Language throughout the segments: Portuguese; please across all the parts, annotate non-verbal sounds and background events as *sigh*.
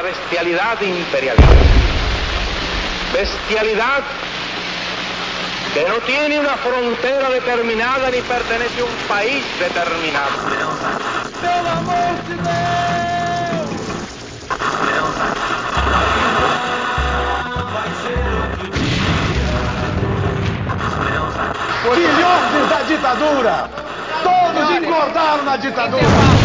la bestialidad imperialista. Bestialidad que no tiene una frontera determinada ni pertenece a un país determinado. ¡Pelo amor de Deus! Filhotes da ditadura! Todos engordaram na ditadura!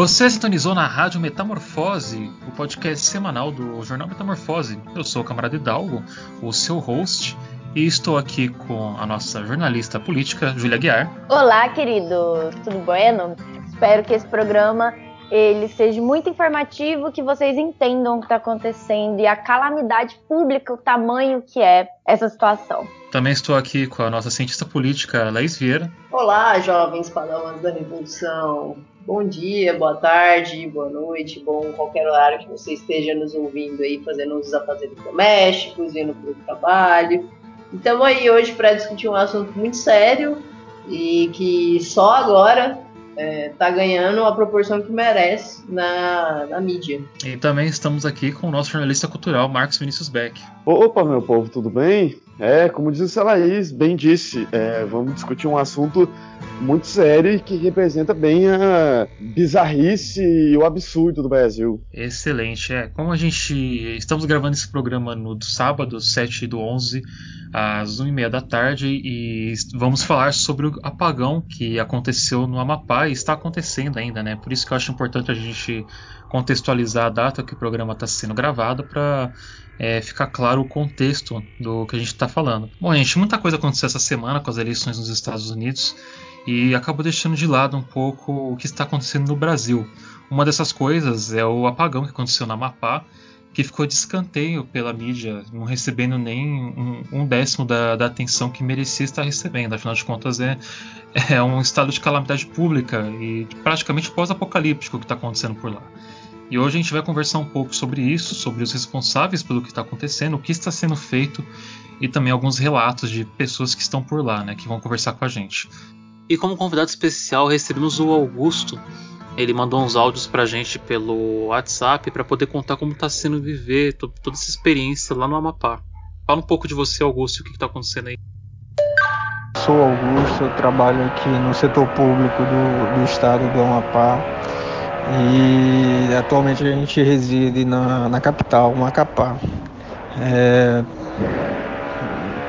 Você sintonizou na Rádio Metamorfose, o podcast semanal do Jornal Metamorfose. Eu sou o camarada Hidalgo, o seu host, e estou aqui com a nossa jornalista política, Júlia Guiar. Olá, queridos, tudo bueno? Espero que esse programa ele seja muito informativo, que vocês entendam o que está acontecendo e a calamidade pública, o tamanho que é essa situação. Também estou aqui com a nossa cientista política, Laís Vieira. Olá, jovens padrões da Revolução. Bom dia, boa tarde, boa noite, bom qualquer horário que você esteja nos ouvindo aí, fazendo os afazeres domésticos, indo para o trabalho. Estamos aí hoje para discutir um assunto muito sério e que só agora está é, ganhando a proporção que merece na, na, mídia. E também estamos aqui com o nosso jornalista cultural, Marcos Vinícius Beck. Opa, meu povo, tudo bem? É, como disse a Laís, bem disse, é, vamos discutir um assunto muito sério que representa bem a bizarrice e o absurdo do Brasil. Excelente, é. Como a gente estamos gravando esse programa no sábado, 7 do 11, às 1h30 da tarde, e vamos falar sobre o apagão que aconteceu no Amapá e está acontecendo ainda, né? Por isso que eu acho importante a gente contextualizar a data que o programa está sendo gravado para é, ficar claro o contexto do que a gente está falando. Bom, gente, muita coisa aconteceu essa semana com as eleições nos Estados Unidos e acabou deixando de lado um pouco o que está acontecendo no Brasil. Uma dessas coisas é o apagão que aconteceu na Amapá, que ficou de escanteio pela mídia, não recebendo nem um, um décimo da, da, atenção que merecia estar recebendo. Afinal de contas, é, é um estado de calamidade pública e praticamente pós-apocalíptico que está acontecendo por lá. E hoje a gente vai conversar um pouco sobre isso, sobre os responsáveis pelo que está acontecendo, o que está sendo feito e também alguns relatos de pessoas que estão por lá, né, que vão conversar com a gente. E como convidado especial recebemos o Augusto. Ele mandou uns áudios pra gente pelo WhatsApp para poder contar como tá sendo viver toda essa experiência lá no Amapá. Fala um pouco de você, Augusto, e o que, que tá acontecendo aí. Sou Augusto, eu trabalho aqui no setor público do, do estado do Amapá e atualmente a gente reside na, na capital, Macapá. É,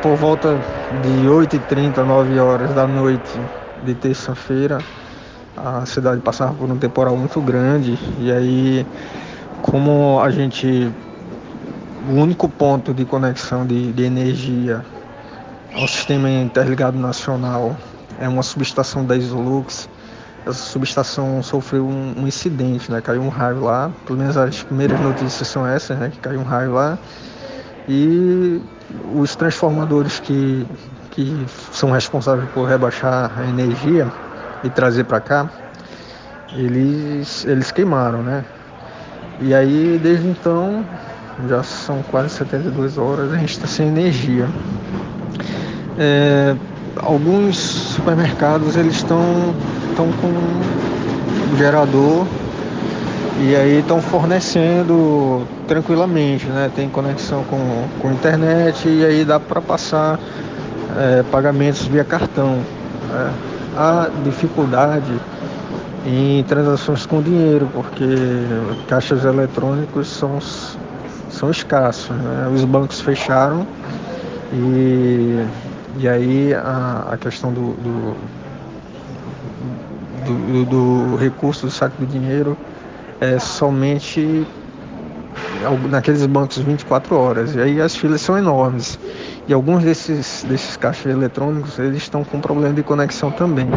por volta de 8h30, 9 horas da noite, de terça-feira, a cidade passava por um temporal muito grande e aí como a gente o único ponto de conexão de, de energia ao sistema interligado nacional é uma subestação da Isolux. Essa subestação sofreu um, um, incidente, né? Caiu um raio lá. Pelo menos as primeiras notícias são essas, né? Que caiu um raio lá. E os transformadores que que são responsáveis por rebaixar a energia e trazer para cá, eles, eles queimaram, né? E aí, desde então, já são quase 72 horas, a gente está sem energia. É, alguns supermercados eles estão estão com gerador e aí estão fornecendo tranquilamente, né? Tem conexão com, com internet e aí dá para passar é, pagamentos via cartão. Né? Há dificuldade em transações com dinheiro, porque caixas eletrônicos são, são escassos. Né? Os bancos fecharam e, e aí a, a questão do, do, do, do recurso do saco de dinheiro é somente naqueles bancos 24 horas. E aí as filas são enormes. E alguns desses, desses caixas eletrônicos eles estão com problema de conexão também.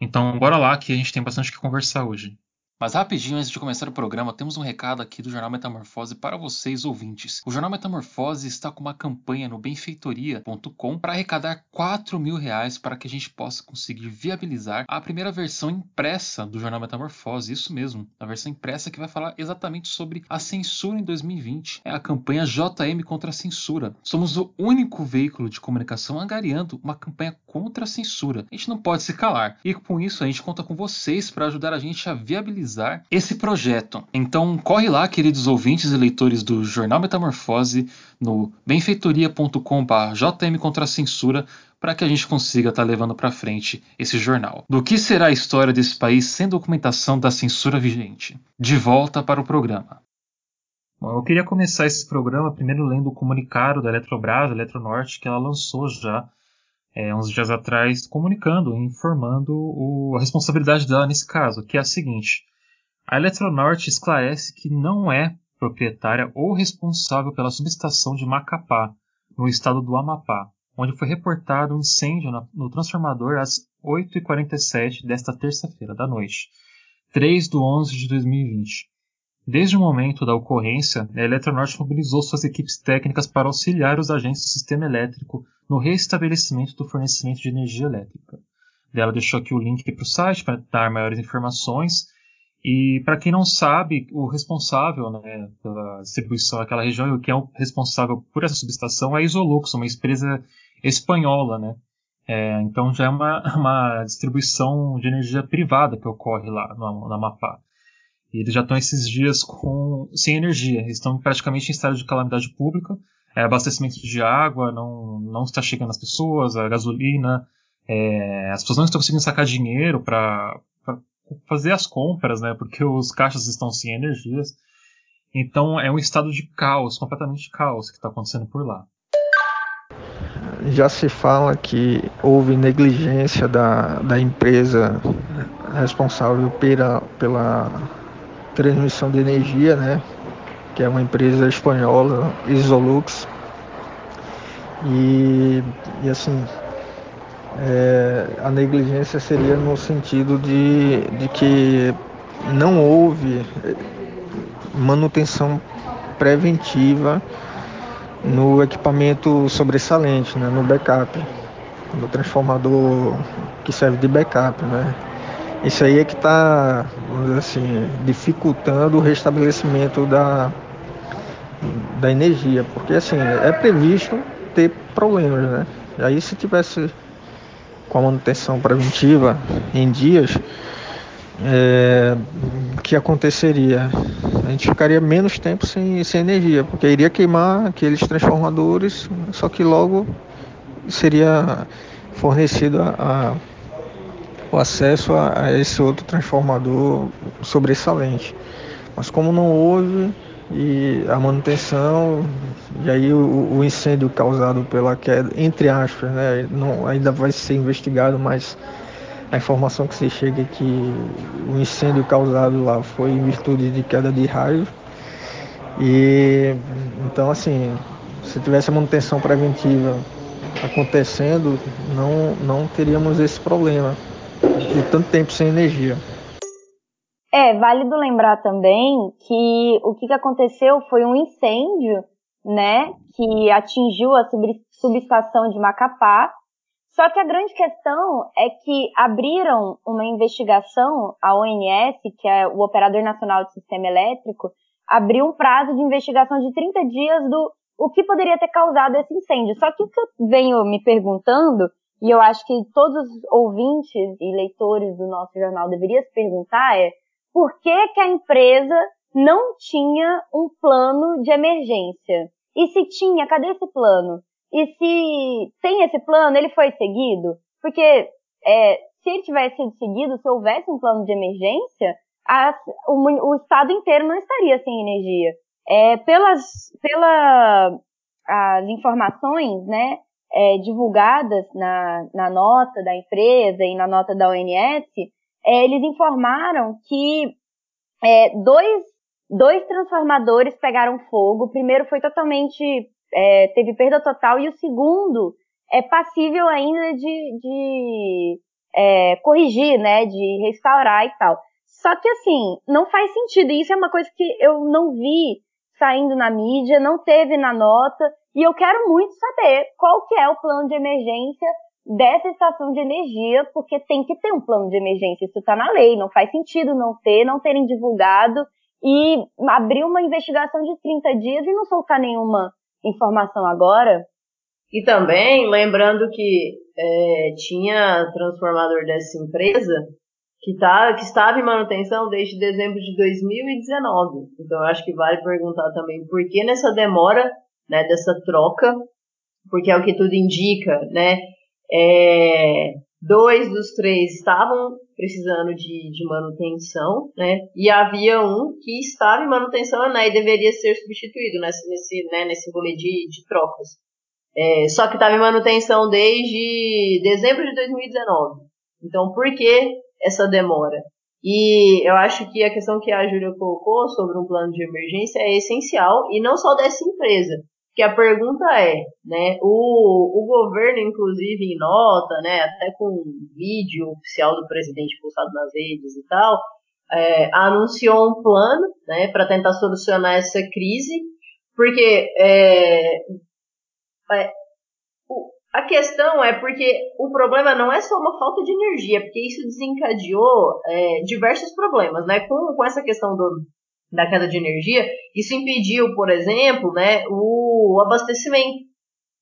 Então bora lá que a gente tem bastante que conversar hoje. Mas rapidinho, antes de começar o programa, temos um recado aqui do Jornal Metamorfose para vocês, ouvintes. O Jornal Metamorfose está com uma campanha no benfeitoria.com para arrecadar 4 mil reais para que a gente possa conseguir viabilizar a primeira versão impressa do Jornal Metamorfose. Isso mesmo, a versão impressa que vai falar exatamente sobre a censura em 2020. É a campanha JM contra a censura. Somos o único veículo de comunicação angariando uma campanha contra a censura. A gente não pode se calar. E com isso a gente conta com vocês para ajudar a gente a viabilizar realizar esse projeto. Então corre lá, queridos ouvintes e leitores do Jornal Metamorfose, no benfeitoria.com.br JM contra a censura, para que a gente consiga estar tá levando para frente esse jornal. Do que será a história desse país sem documentação da censura vigente? De volta para o programa. Bom, eu queria começar esse programa primeiro lendo o comunicado da Eletrobras, Eletronorte, que ela lançou já é, uns dias atrás, comunicando, informando o, a responsabilidade dela nesse caso, que é a seguinte: a Eletronorte esclarece que não é proprietária ou responsável pela subestação de Macapá, no estado do Amapá, onde foi reportado um incêndio no transformador às 8h47 desta terça-feira da noite, 3 de 11 de 2020. Desde o momento da ocorrência, a Eletronorte mobilizou suas equipes técnicas para auxiliar os agentes do sistema elétrico no restabelecimento do fornecimento de energia elétrica. Ela deixou aqui o link para o site para dar maiores informações e para quem não sabe, o responsável né, pela distribuição daquela região e o que é o responsável por essa subestação é a Isolux, uma empresa espanhola. Né? É, então já é uma, *laughs* uma distribuição de energia privada que ocorre lá no, no Amapá. E eles já estão esses dias com, sem energia, eles estão praticamente em estado de calamidade pública. É, abastecimento de água não, não está chegando às pessoas, a gasolina, é, as pessoas não estão conseguindo sacar dinheiro para fazer as compras, né? Porque os caixas estão sem energias. Então é um estado de caos, completamente caos que está acontecendo por lá. Já se fala que houve negligência da, da empresa responsável pela, pela transmissão de energia, né? Que é uma empresa espanhola, Isolux. E, e assim, é, a negligência seria no sentido de, de que não houve manutenção preventiva no equipamento sobressalente, né, no backup, no transformador que serve de backup. Né. Isso aí é que está, assim, dificultando o restabelecimento da, da energia, porque assim, é previsto ter problemas, né? E aí se tivesse com a manutenção preventiva em dias, é, que aconteceria? A gente ficaria menos tempo sem, sem energia, porque iria queimar aqueles transformadores, só que logo seria fornecido a, a, o acesso a, a esse outro transformador sobressalente. Mas como não houve, e a manutenção e aí o, o, incêndio causado pela queda, entre aspas, né, não, ainda vai ser investigado, mas a informação que se chega é que o incêndio causado lá foi em virtude de queda de raio e então assim, se tivesse a manutenção preventiva acontecendo, não, não teríamos esse problema de tanto tempo sem energia. É válido lembrar também que o que aconteceu foi um incêndio, né, que atingiu a subestação de Macapá. Só que a grande questão é que abriram uma investigação, a ONS, que é o Operador Nacional de Sistema Elétrico, abriu um prazo de investigação de 30 dias do o que poderia ter causado esse incêndio. Só que o que eu venho me perguntando, e eu acho que todos os ouvintes e leitores do nosso jornal deveriam se perguntar é por que, que a empresa não tinha um plano de emergência? E se tinha, cadê esse plano? E se tem esse plano, ele foi seguido? Porque é, se ele tivesse sido seguido, se houvesse um plano de emergência, a, o, o, estado inteiro não estaria sem energia. É, pelas, pela, as informações né, é, divulgadas na, na nota da empresa e na nota da ONS, é, eles informaram que é, dois, dois transformadores pegaram fogo. O primeiro foi totalmente. É, teve perda total, e o segundo é passível ainda de, de é, corrigir, né? De restaurar e tal. Só que assim, não faz sentido. E isso é uma coisa que eu não vi saindo na mídia, não teve na nota. E eu quero muito saber qual que é o plano de emergência dessa estação de energia, porque tem que ter um plano de emergência. Isso está na lei, não faz sentido não ter, não terem divulgado e abrir uma investigação de 30 dias e não soltar nenhuma informação agora. E também, lembrando que é, tinha transformador dessa empresa que, tá, que estava em manutenção desde dezembro de 2019. Então, acho que vale perguntar também por que nessa demora né, dessa troca, porque é o que tudo indica, né? É, dois dos três estavam precisando de, de manutenção, né? E havia um que estava em manutenção né, e deveria ser substituído nesse, nesse, né, nesse rolê de, de trocas. É, só que estava em manutenção desde dezembro de 2019. Então, por que essa demora? E eu acho que a questão que a Júlia colocou sobre um plano de emergência é essencial, e não só dessa empresa, que a pergunta é, né, o, o governo, inclusive em nota, né, até com um vídeo oficial do presidente postado nas redes e tal, é, anunciou um plano, né, para tentar solucionar essa crise, porque é, é, o, a questão é porque o problema não é só uma falta de energia, porque isso desencadeou é, diversos problemas, né, com, com essa questão do da queda de energia, isso impediu, por exemplo, né, o abastecimento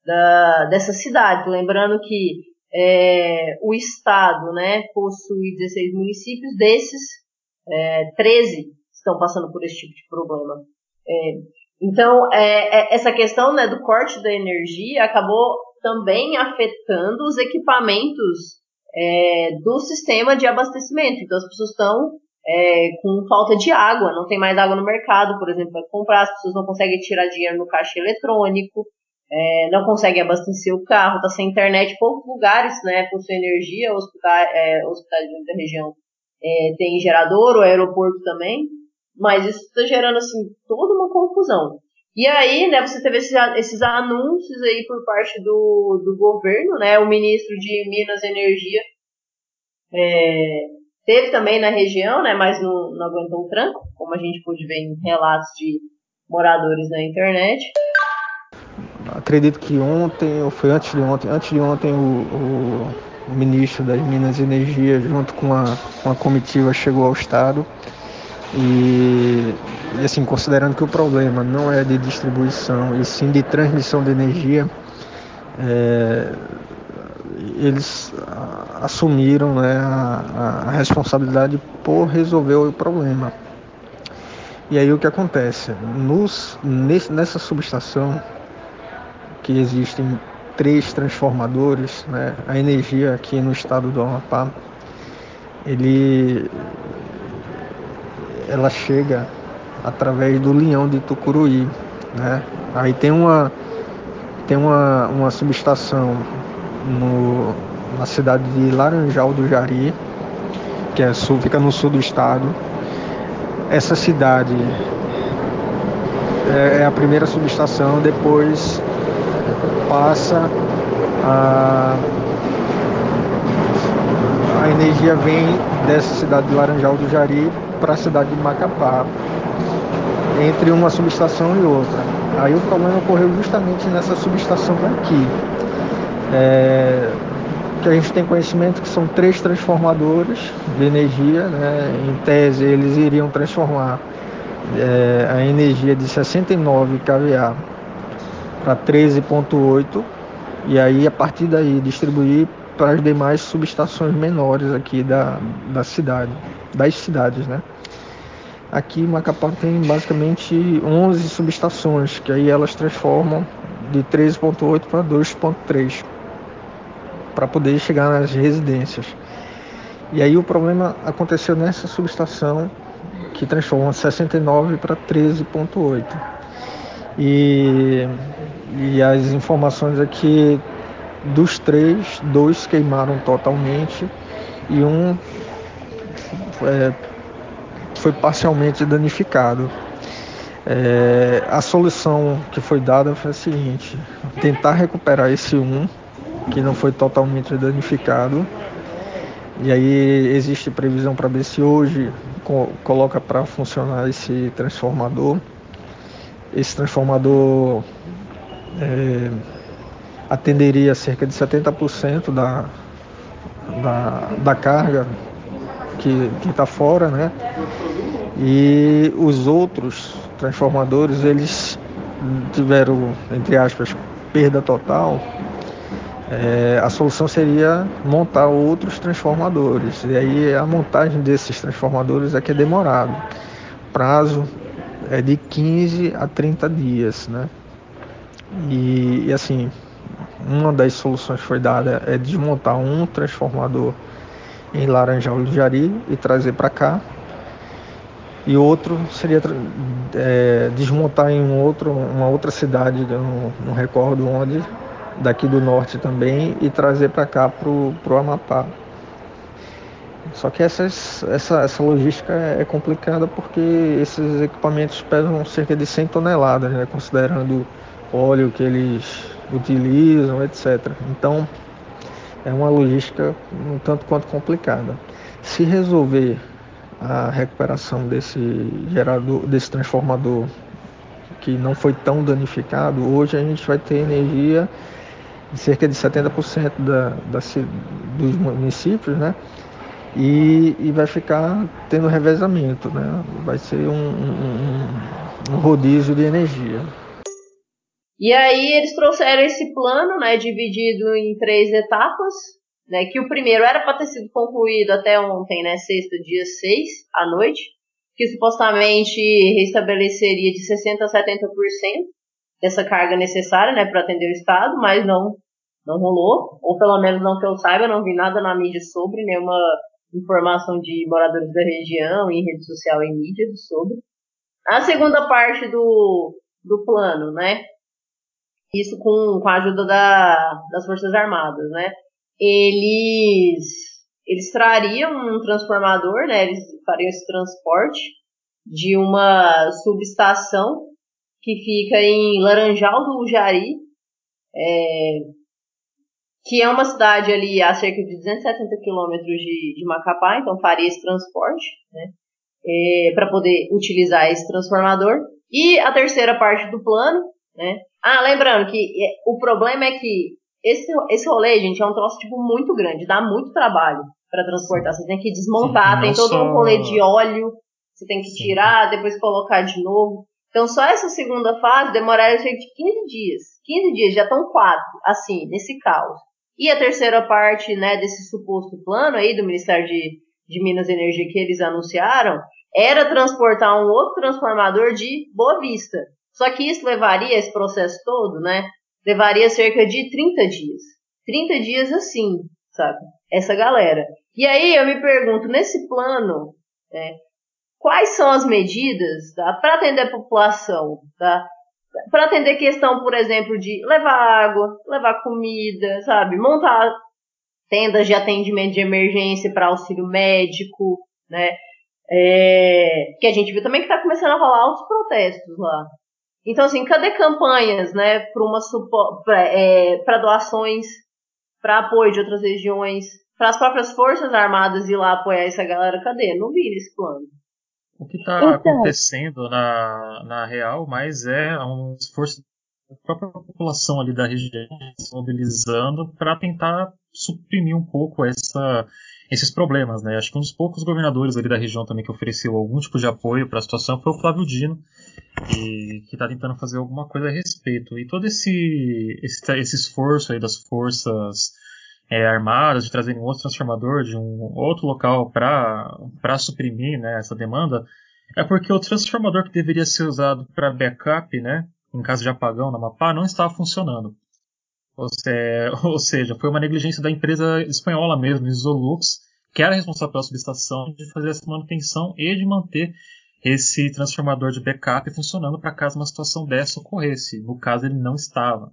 da, dessa cidade. Lembrando que é, o estado né, possui 16 municípios, desses é, 13 estão passando por esse tipo de problema. É, então, é, é, essa questão né, do corte da energia acabou também afetando os equipamentos é, do sistema de abastecimento. Então, as pessoas estão é, com falta de água, não tem mais água no mercado, por exemplo, para comprar, as pessoas não conseguem tirar dinheiro no caixa eletrônico, é, não conseguem abastecer o carro, está sem internet, poucos lugares né, possuem energia, hospitais, é, hospitais da região é, tem gerador, o aeroporto também, mas isso está gerando assim toda uma confusão. E aí, né, você teve esses, esses anúncios aí por parte do, do governo, né, o ministro de Minas e Energia é, Teve também na região, né, mas não, não aguentou o tranco, como a gente pôde ver em relatos de moradores na internet. Acredito que ontem, ou foi antes de ontem, antes de ontem o, o, o ministro das Minas e Energia, junto com a, com a comitiva, chegou ao estado e, e, assim, considerando que o problema não é de distribuição e sim de transmissão de energia, é, eles assumiram né, a, a, responsabilidade por resolver o problema. E aí o que acontece? Nos, nesse, nessa subestação, que existem três transformadores, né, a energia aqui no estado do Amapá, ele, ela chega através do linhão de Tucuruí. Né? Aí tem uma, tem uma, uma subestação no, na cidade de Laranjal do Jari, que é sul, fica no sul do estado. Essa cidade é, é a primeira subestação, depois passa a, a energia vem dessa cidade de Laranjal do Jari para a cidade de Macapá, entre uma subestação e outra. Aí o problema ocorreu justamente nessa subestação aqui. É, que a gente tem conhecimento que são três transformadores de energia, né? em tese eles iriam transformar é, a energia de 69 kVA para 13.8 e aí a partir daí distribuir para as demais subestações menores aqui da, da cidade, das cidades, né? Aqui Macapá tem basicamente 11 subestações, que aí elas transformam de 13.8 para 2.3 para poder chegar nas residências. E aí o problema aconteceu nessa subestação que transforma 69 para 13.8. E, e as informações aqui dos três, dois queimaram totalmente e um é, foi parcialmente danificado. É, a solução que foi dada foi a seguinte: tentar recuperar esse um que não foi totalmente danificado E aí existe previsão para ver se hoje co coloca para funcionar esse transformador. Esse transformador é, atenderia cerca de 70% da, da, da carga que está fora, né? E os outros transformadores eles tiveram, entre aspas, perda total. É, a solução seria montar outros transformadores. E aí a montagem desses transformadores é que é demorado. Prazo é de 15 a 30 dias, né? E, e assim, uma das soluções foi dada é desmontar um transformador em Laranjal do Jari e trazer para cá. E outro seria é, desmontar em um outro, uma outra cidade, não, não recordo onde, daqui do norte também, e trazer para cá para o Amapá. Só que essas, essa, essa logística é complicada porque esses equipamentos pesam cerca de 100 toneladas, né, considerando óleo que eles utilizam, etc. Então é uma logística um tanto quanto complicada. Se resolver a recuperação desse gerador, desse transformador que não foi tão danificado, hoje a gente vai ter energia cerca de 70% da, da, dos municípios, né? E, e, vai ficar tendo revezamento, né? Vai ser um, um, um rodízio de energia. E aí eles trouxeram esse plano, né, dividido em três etapas, né, que o primeiro era para ter sido concluído até ontem, né, sexta, dia 6, à noite, que supostamente restabeleceria de 60% a 70% dessa carga necessária, né, para atender o Estado, mas não não rolou, ou pelo menos não que eu saiba, não vi nada na mídia sobre, nenhuma informação de moradores da região, em rede social e mídia sobre. A segunda parte do, do plano, né, isso com, com a ajuda da, das Forças Armadas, né? Eles, eles trariam um transformador, né? Eles fariam esse transporte de uma subestação que fica em Laranjal do Jari, é, que é uma cidade ali a cerca de 270 quilômetros de, de Macapá, então faria esse transporte, né? É, para poder utilizar esse transformador. E a terceira parte do plano, né? Ah, lembrando que é, o problema é que esse, esse rolê, gente, é um troço tipo muito grande, dá muito trabalho para transportar. Você tem que desmontar, Sim, tem todo só... um rolê de óleo, você tem que Sim. tirar, depois colocar de novo. Então, só essa segunda fase demoraria cerca de 15 dias. 15 dias, já estão quatro, assim, nesse caos. E a terceira parte, né, desse suposto plano aí do Ministério de, de Minas e Energia que eles anunciaram, era transportar um outro transformador de Boa Vista. Só que isso levaria, esse processo todo, né? Levaria cerca de 30 dias. 30 dias assim, sabe? Essa galera. E aí eu me pergunto, nesse plano, né, quais são as medidas tá, para atender a população, tá? Para atender questão, por exemplo, de levar água, levar comida, sabe? Montar tendas de atendimento de emergência para auxílio médico, né? É, que a gente viu também que está começando a rolar outros protestos lá, então, assim, cadê campanhas, né, para é, doações, para apoio de outras regiões, para as próprias forças armadas ir lá apoiar essa galera? Cadê? Não vi esse plano. O que está então, acontecendo na, na real, mas é um esforço da própria população ali da região se mobilizando para tentar suprimir um pouco essa esses problemas, né? Acho que um dos poucos governadores ali da região também que ofereceu algum tipo de apoio para a situação foi o Flávio Dino, que está tentando fazer alguma coisa a respeito. E todo esse, esse, esse esforço aí das forças é, armadas de trazerem outro transformador de um outro local para suprimir né, essa demanda, é porque o transformador que deveria ser usado para backup, né, em caso de apagão na Amapá, não estava funcionando. *laughs* Ou, seja, foi uma negligência da empresa espanhola mesmo, Isolux, que era responsável pela subestação, de fazer essa manutenção e de manter esse transformador de backup funcionando para caso uma situação dessa ocorresse. No caso, ele não estava.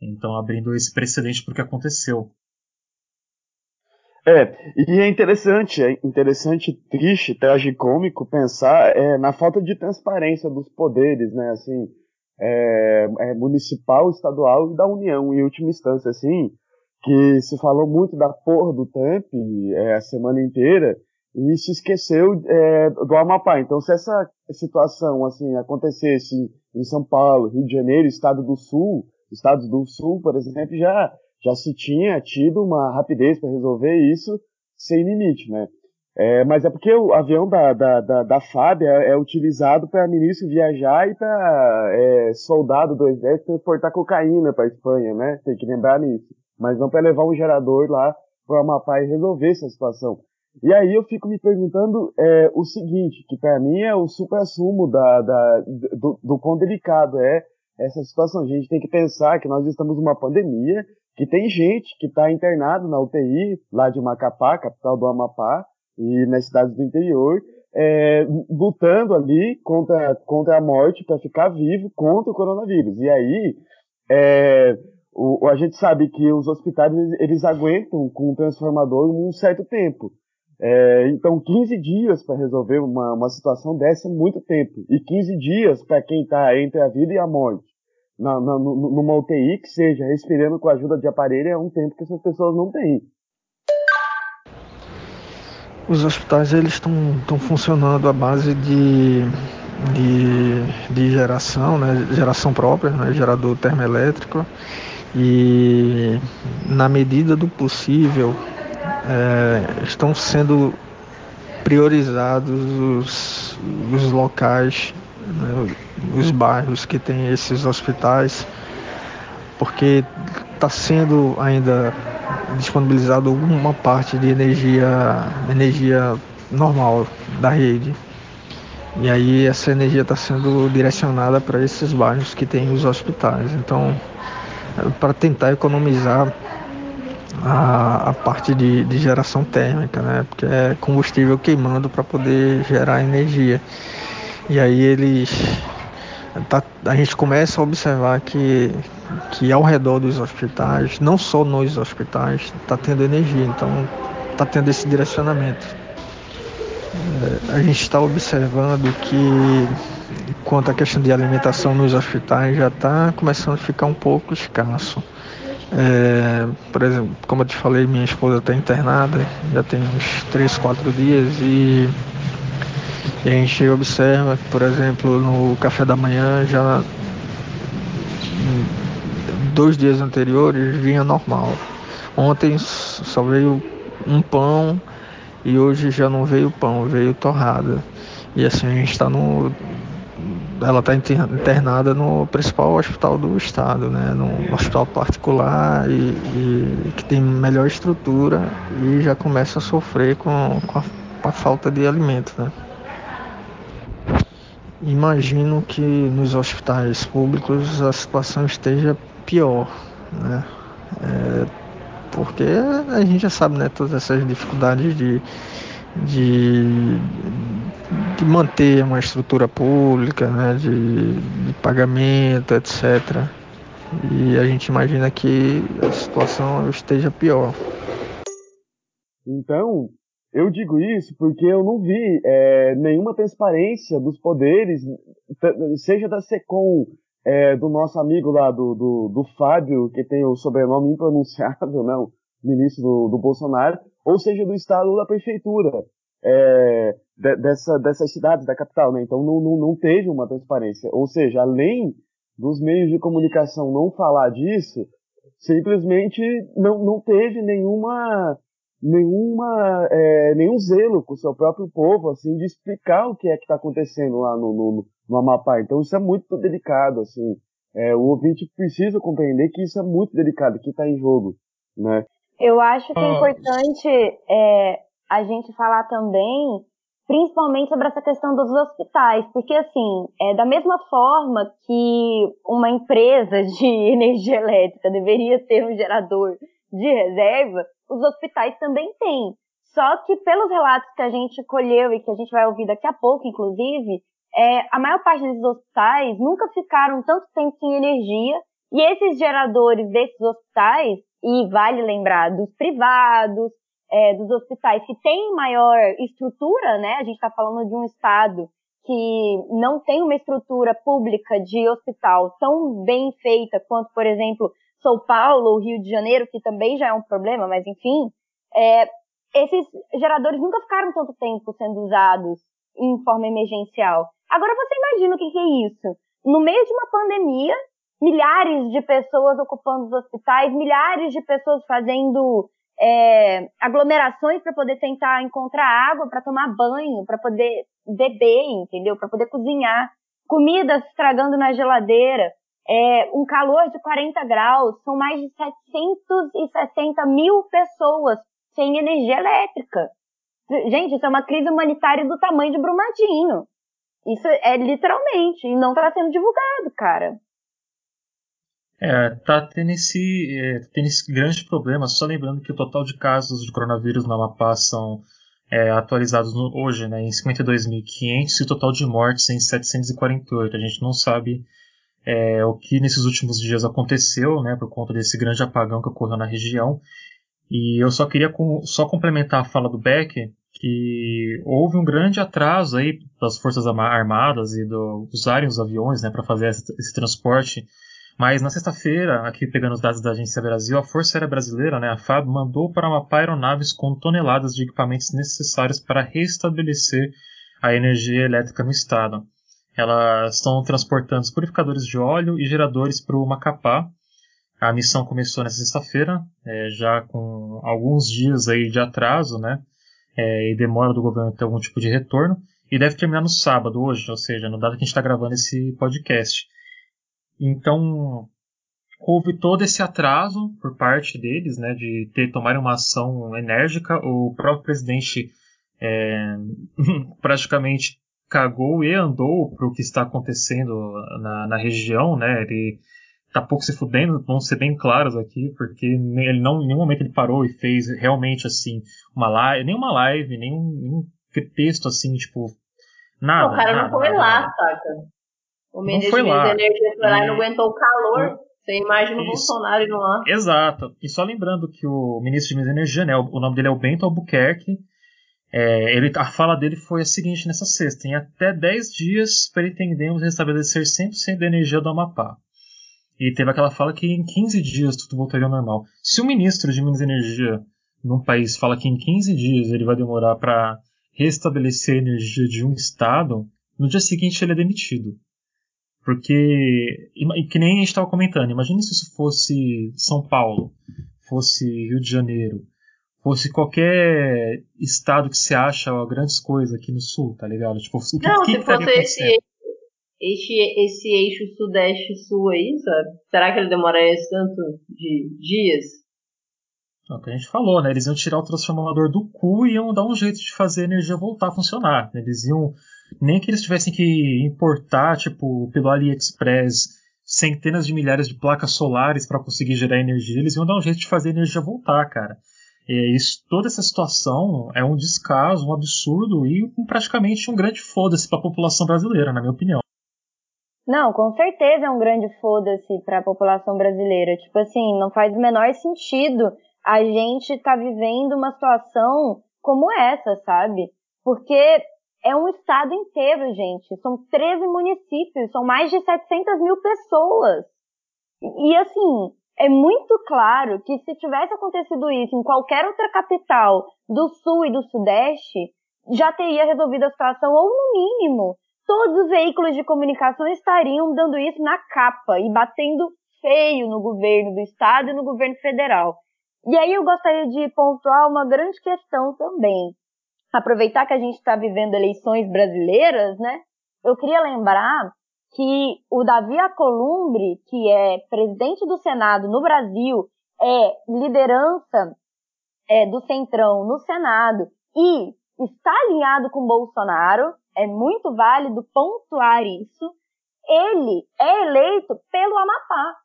Então, abrindo esse precedente para o que aconteceu. É, e é interessante, é interessante, triste, tragicômico pensar é, na falta de transparência dos poderes, né? Assim, é, é, municipal, estadual e da União, em última instância, assim, que se falou muito da porra do Trump é, a semana inteira e se esqueceu é, do Amapá. Então, se essa situação assim acontecesse em São Paulo, Rio de Janeiro, Estado do Sul, Estados do Sul, por exemplo, já já se tinha tido uma rapidez para resolver isso sem limite, né? É, mas é porque o avião da, da, da, da FAB é, é utilizado para ministro viajar e para é, soldado do exército transportar cocaína para Espanha, né? Tem que lembrar nisso. Mas não para levar um gerador lá para Amapá e resolver essa situação. E aí eu fico me perguntando é, o seguinte, que para mim é o supra-sumo da, da, do, do quão delicado é essa situação. A gente tem que pensar que nós estamos numa pandemia, que tem gente que está internado na UTI lá de Macapá, capital do Amapá, e nas cidades do interior, é, lutando ali contra, contra a morte para ficar vivo contra o coronavírus. E aí, é, o, a gente sabe que os hospitais eles aguentam com o transformador um certo tempo. É, então, 15 dias para resolver uma, uma situação dessa é muito tempo. E 15 dias para quem está entre a vida e a morte, na, na, numa UTI que seja, respirando com a ajuda de aparelho, é um tempo que essas pessoas não têm. Os hospitais eles estão funcionando à base de, de, de, geração, né, geração própria, né, gerador termoelétrico. E na medida do possível é, estão sendo priorizados os, os locais, né, os bairros que têm esses hospitais, porque está sendo ainda disponibilizado uma parte de energia, energia normal da rede. E aí essa energia está sendo direcionada para esses bairros que têm os hospitais. Então, para tentar economizar a, a parte de, de, geração térmica, né? Porque é combustível queimando para poder gerar energia. E aí eles tá, a gente começa a observar que, que ao redor dos hospitais, não só nos hospitais, está tendo energia, então está tendo esse direcionamento. É, a gente está observando que quanto à questão de alimentação nos hospitais já está começando a ficar um pouco escasso. É, por exemplo, como eu te falei, minha esposa está internada, já tem uns 3, 4 dias e e a gente observa por exemplo, no café da manhã já dois dias anteriores vinha normal. Ontem só veio um pão e hoje já não veio pão, veio torrada. E assim a gente está no. Ela está internada no principal hospital do estado, né? No hospital particular e, e que tem melhor estrutura e já começa a sofrer com, com a, com a falta de alimento, né? Imagino que nos hospitais públicos a situação esteja pior, né? É, porque a gente já sabe, né, todas essas dificuldades de, de, de manter uma estrutura pública, né, de, de pagamento, etc. E a gente imagina que a situação esteja pior. Então, eu digo isso porque eu não vi é, nenhuma transparência dos poderes, seja da SECOM, é, do nosso amigo lá, do, do, do, Fábio, que tem o sobrenome impronunciável, não, *laughs* né, ministro do, do Bolsonaro, ou seja do Estado da Prefeitura é, de, dessa, dessas cidades da capital. Né? Então não, não, não teve uma transparência. Ou seja, além dos meios de comunicação não falar disso, simplesmente não, não teve nenhuma nenhuma, é, nenhum zelo com o seu próprio povo, assim, de explicar o que é que está acontecendo lá no, no, no, Amapá. Então isso é muito delicado, assim. É, o ouvinte precisa compreender que isso é muito delicado, que está em jogo, né? Eu acho que é importante é, a gente falar também, principalmente sobre essa questão dos hospitais, porque assim, é da mesma forma que uma empresa de *laughs* energia elétrica deveria ter um gerador de reserva, os hospitais também têm. Só que pelos relatos que a gente colheu e que a gente vai ouvir daqui a pouco, inclusive, é, a maior parte desses hospitais nunca ficaram tanto tempo sem energia e esses geradores desses hospitais, e vale lembrar dos privados, é, dos hospitais que têm maior estrutura, né? A gente está falando de um estado que não tem uma estrutura pública de hospital tão bem feita quanto, por exemplo, São Paulo Rio de Janeiro, que também já é um problema, mas enfim, é, esses geradores nunca ficaram tanto tempo sendo usados em forma emergencial. Agora você imagina o que, que é isso? No meio de uma pandemia, milhares de pessoas ocupando os hospitais, milhares de pessoas fazendo é, aglomerações para poder tentar encontrar água para tomar banho, para poder beber, entendeu? Para poder cozinhar, comidas estragando na geladeira, é, um calor de 40 graus, são mais de 760 mil pessoas sem energia elétrica. Gente, isso é uma crise humanitária do tamanho de Brumadinho. Isso é literalmente, e não está sendo divulgado, cara. É, tá tendo esse, é, tendo esse grande problema. Só lembrando que o total de casos de coronavírus no Amapá são é, atualizados no, hoje né, em 52.500 e o total de mortes em 748. A gente não sabe é, o que nesses últimos dias aconteceu né, por conta desse grande apagão que ocorreu na região. E eu só queria com, só complementar a fala do Beck que houve um grande atraso aí das forças armadas e do, usarem os aviões né, para fazer esse, esse, transporte. Mas na sexta-feira, aqui pegando os dados da Agência Brasil, a Força Aérea Brasileira, né, a FAB, mandou para uma aeronaves com toneladas de equipamentos necessários para restabelecer a energia elétrica no estado. Elas estão transportando os purificadores de óleo e geradores para o Macapá, a missão começou nessa sexta-feira, é, já com alguns dias aí de atraso, né? É, e demora do governo ter algum tipo de retorno. E deve terminar no sábado, hoje, ou seja, no data que a gente está gravando esse podcast. Então, houve todo esse atraso por parte deles, né, de ter tomarem uma ação enérgica. O próprio presidente é, *laughs* praticamente cagou e andou para o que está acontecendo na, na região, né? Ele tá pouco se fudendo, vamos ser bem claros aqui, porque ele não, em nenhum momento ele parou e fez realmente assim uma live, nem uma live, nem um, nenhum texto assim, tipo, nada. o cara nada, não foi nada, lá, nada. saca? O ministro foi lá. de Energia foi lá e não aguentou o calor. Você imagina o. Bolsonaro indo lá. Exato. E só lembrando que o ministro de Minas e Energia, né, o nome dele é o Bento Albuquerque, é, ele, a fala dele foi a seguinte nessa sexta: em até 10 dias pretendemos restabelecer 100% da energia do Amapá. E teve aquela fala que em 15 dias tudo voltaria ao normal. Se o ministro de Minas e Energia num país fala que em 15 dias ele vai demorar para restabelecer a energia de um estado, no dia seguinte ele é demitido. Porque, e que nem a gente estava comentando, imagine se isso fosse São Paulo, fosse Rio de Janeiro, fosse qualquer estado que se acha ó, grandes coisas aqui no sul, tá ligado? Tipo, o que, Não, que se que fosse esse, esse, esse eixo sudeste-sul aí, sabe? Será que ele demoraria tanto de dias? É o que a gente falou, né? Eles iam tirar o transformador do cu e iam dar um jeito de fazer a energia voltar a funcionar. Eles iam. Nem que eles tivessem que importar, tipo, pelo AliExpress, centenas de milhares de placas solares para conseguir gerar energia, eles iam dar um jeito de fazer a energia voltar, cara. E isso, toda essa situação é um descaso, um absurdo e praticamente um grande foda-se para a população brasileira, na minha opinião. Não, com certeza é um grande foda-se para a população brasileira. Tipo assim, não faz o menor sentido a gente tá vivendo uma situação como essa, sabe? Porque é um estado inteiro, gente. São 13 municípios, são mais de 700 mil pessoas. E, assim, é muito claro que se tivesse acontecido isso em qualquer outra capital do sul e do sudeste, já teria resolvido a situação, ou no mínimo, todos os veículos de comunicação estariam dando isso na capa e batendo feio no governo do estado e no governo federal. E aí eu gostaria de pontuar uma grande questão também. Aproveitar que a gente está vivendo eleições brasileiras, né? Eu queria lembrar que o Davi Alcolumbre, que é presidente do Senado no Brasil, é liderança é, do Centrão no Senado e está alinhado com Bolsonaro, é muito válido pontuar isso. Ele é eleito pelo Amapá.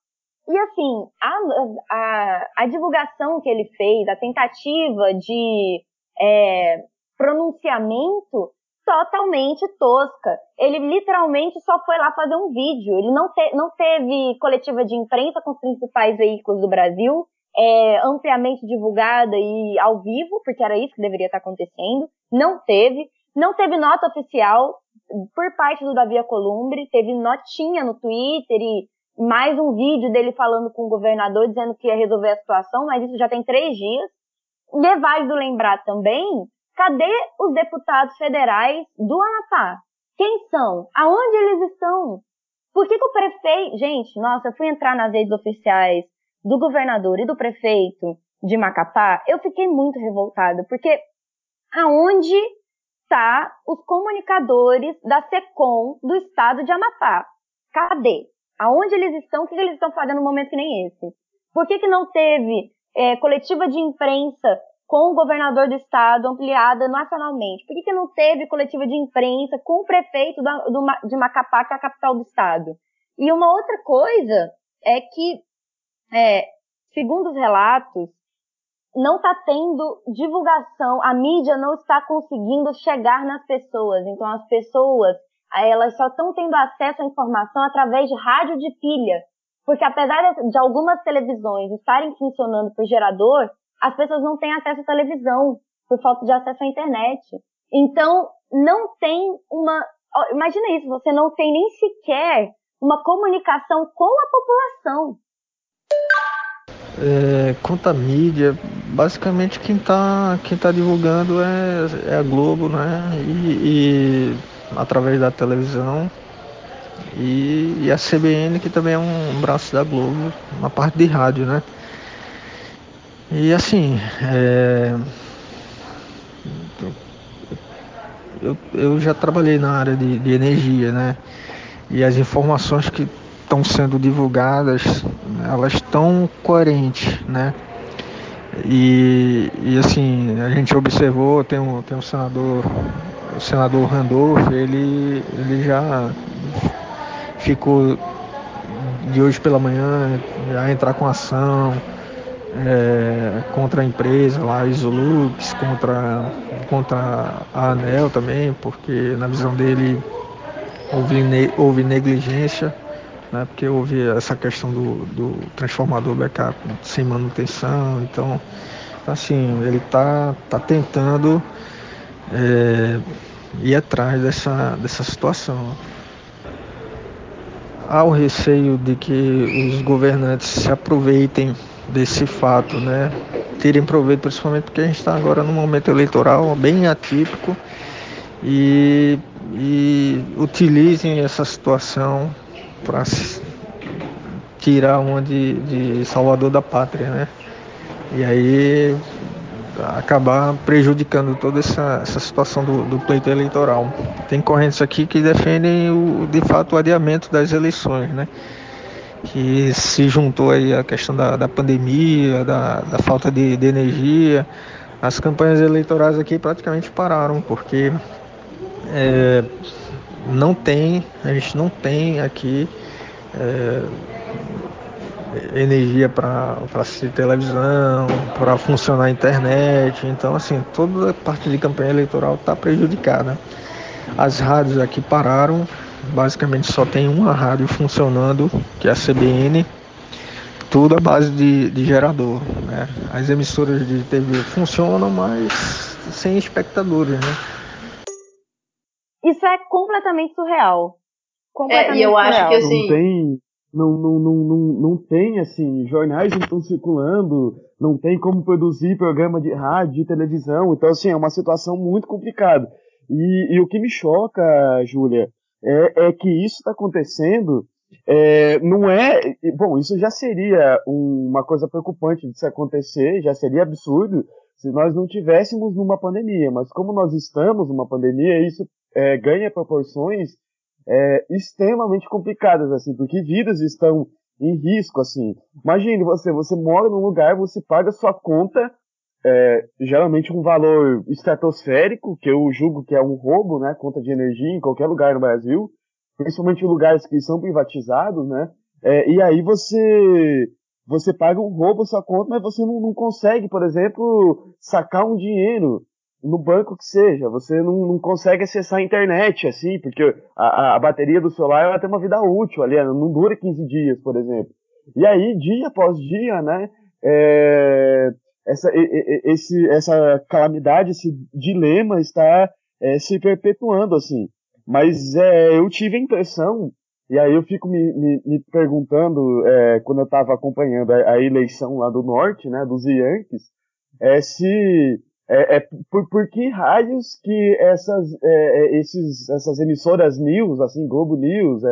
E assim, a, a, a divulgação que ele fez, a tentativa de é, pronunciamento totalmente tosca. Ele literalmente só foi lá fazer um vídeo. Ele não, te, não teve coletiva de imprensa com os principais veículos do Brasil, é, ampliamente divulgada e ao vivo, porque era isso que deveria estar acontecendo. Não teve. Não teve nota oficial por parte do Davi Alcolumbre, teve notinha no Twitter e mais um vídeo dele falando com o governador dizendo que ia resolver a situação, mas isso já tem três dias. E é válido lembrar também, cadê os deputados federais do Amapá? Quem são? Aonde eles estão? Por que, que o prefeito. Gente, nossa, eu fui entrar nas redes oficiais do governador e do prefeito de Macapá, eu fiquei muito revoltada, porque aonde está os comunicadores da SECOM do estado de Amapá? Cadê? Aonde eles estão? O que eles estão fazendo no momento que nem esse? Por que, que não teve é, coletiva de imprensa com o governador do estado ampliada nacionalmente? Por que, que não teve coletiva de imprensa com o prefeito do, de Macapá, que é a capital do estado? E uma outra coisa é que, é, segundo os relatos, não está tendo divulgação, a mídia não está conseguindo chegar nas pessoas. Então as pessoas, elas só estão tendo acesso à informação através de rádio de pilha. Porque apesar de algumas televisões estarem funcionando por gerador, as pessoas não têm acesso à televisão por falta de acesso à internet. Então não tem uma, imagina isso, você não tem nem sequer uma comunicação com a população. É, quanto à mídia, basicamente quem está quem tá divulgando é, é, a Globo, né? E, e através da televisão. E, e, a CBN, que também é um braço da Globo, uma parte de rádio, né? E assim, é, eu, eu já trabalhei na área de, de energia, né? E as informações que estão sendo divulgadas, elas estão coerentes, né? E, e assim, a gente observou, tem um, tem um senador, o senador Randolph, ele, ele já ficou de hoje pela manhã a entrar com ação é, contra a empresa lá, Isolux, contra, contra a ANEL também, porque na visão dele houve, houve negligência né? Porque houve essa questão do, do transformador backup sem manutenção, então assim, ele está tá tentando é, ir atrás dessa, dessa situação. Há o receio de que os governantes se aproveitem desse fato, né? Tirem proveito, principalmente porque a gente está agora num momento eleitoral bem atípico e, e utilizem essa situação para tirar uma de, de Salvador da pátria, né? E aí acabar prejudicando toda essa, essa situação do, do, pleito eleitoral. Tem correntes aqui que defendem o, de fato o adiamento das eleições, né? Que se juntou aí a questão da, da pandemia, da, da falta de, de energia. As campanhas eleitorais aqui praticamente pararam, porque é, não tem, a gente não tem aqui é, energia para assistir televisão, para funcionar a internet. Então, assim, toda a parte de campanha eleitoral está prejudicada. As rádios aqui pararam, basicamente só tem uma rádio funcionando, que é a CBN, tudo à base de, de gerador. Né? As emissoras de TV funcionam, mas sem espectadores, né? Isso é completamente surreal. Completamente é, e eu surreal. acho que assim. Não tem, não, não, não, não, não tem, assim, jornais não estão circulando, não tem como produzir programa de rádio, de televisão. Então, assim, é uma situação muito complicada. E, e o que me choca, Júlia, é, é que isso está acontecendo. É, não é. Bom, isso já seria uma coisa preocupante de se acontecer, já seria absurdo se nós não tivéssemos numa pandemia, mas como nós estamos numa pandemia, isso é, ganha proporções é, extremamente complicadas, assim, porque vidas estão em risco, assim. Imagine você, você mora num lugar, você paga sua conta, é, geralmente um valor estratosférico, que eu julgo que é um roubo, né, conta de energia em qualquer lugar no Brasil, principalmente em lugares que são privatizados, né, é, e aí você você paga um roubo sua conta, mas você não, não consegue, por exemplo, sacar um dinheiro no banco que seja, você não, não consegue acessar a internet, assim, porque a, a bateria do celular ela tem uma vida útil ali, não dura 15 dias, por exemplo. E aí, dia após dia, né, é, essa, esse, essa calamidade, esse dilema está é, se perpetuando, assim. Mas é, eu tive a impressão, E aí eu fico me, me, me perguntando, é, quando eu estava acompanhando a, a, eleição lá do norte, né, dos Yankees, é se é, é por, por, que raios que essas, é, é, esses, essas emissoras news, assim, Globo News,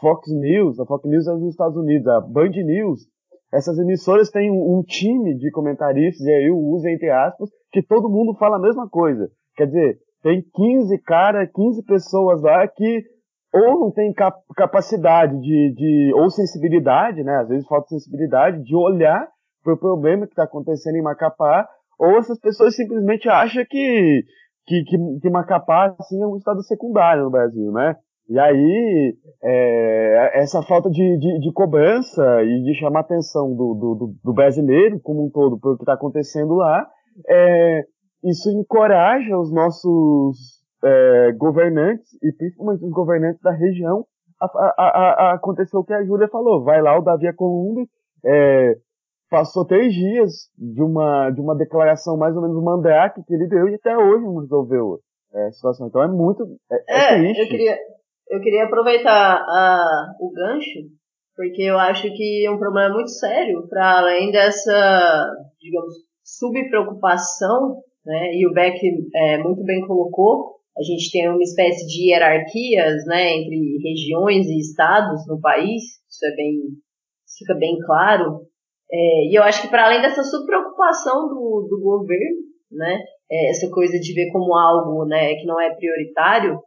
Fox News, a Fox News é dos Estados Unidos, a Band News, essas emissoras têm um, um time de comentaristas, e aí eu uso entre aspas, que todo mundo fala a mesma coisa. Quer dizer, tem 15 cara, 15 pessoas lá que ou não tem cap capacidade de, de, ou sensibilidade, né? Às vezes falta sensibilidade de olhar para o problema que está acontecendo em Macapá, ou essas pessoas simplesmente acham que, que, que, que Macapá assim, é um estado secundário no Brasil, né? E aí, é, essa falta de, de, de, cobrança e de chamar a atenção do, do, do brasileiro como um todo por o que está acontecendo lá, é, isso encoraja os nossos é, governantes, e principalmente os governantes da região, a, a, a, acontecer o que a Júlia falou. Vai lá o Davi Columbi, é, passou três dias de uma, de uma declaração mais ou menos mandrake que ele deu e até hoje não resolveu é, a situação. Então é muito. É, é eu, queria, eu queria aproveitar a, o gancho, porque eu acho que é um problema muito sério, para além dessa, digamos, subpreocupação, né, e o Beck é, muito bem colocou, a gente tem uma espécie de hierarquias né, entre regiões e estados no país, isso é bem, fica bem claro. É, e eu acho que para além dessa subpreocupação do, do governo, né, é, essa coisa de ver como algo né, que não é prioritário,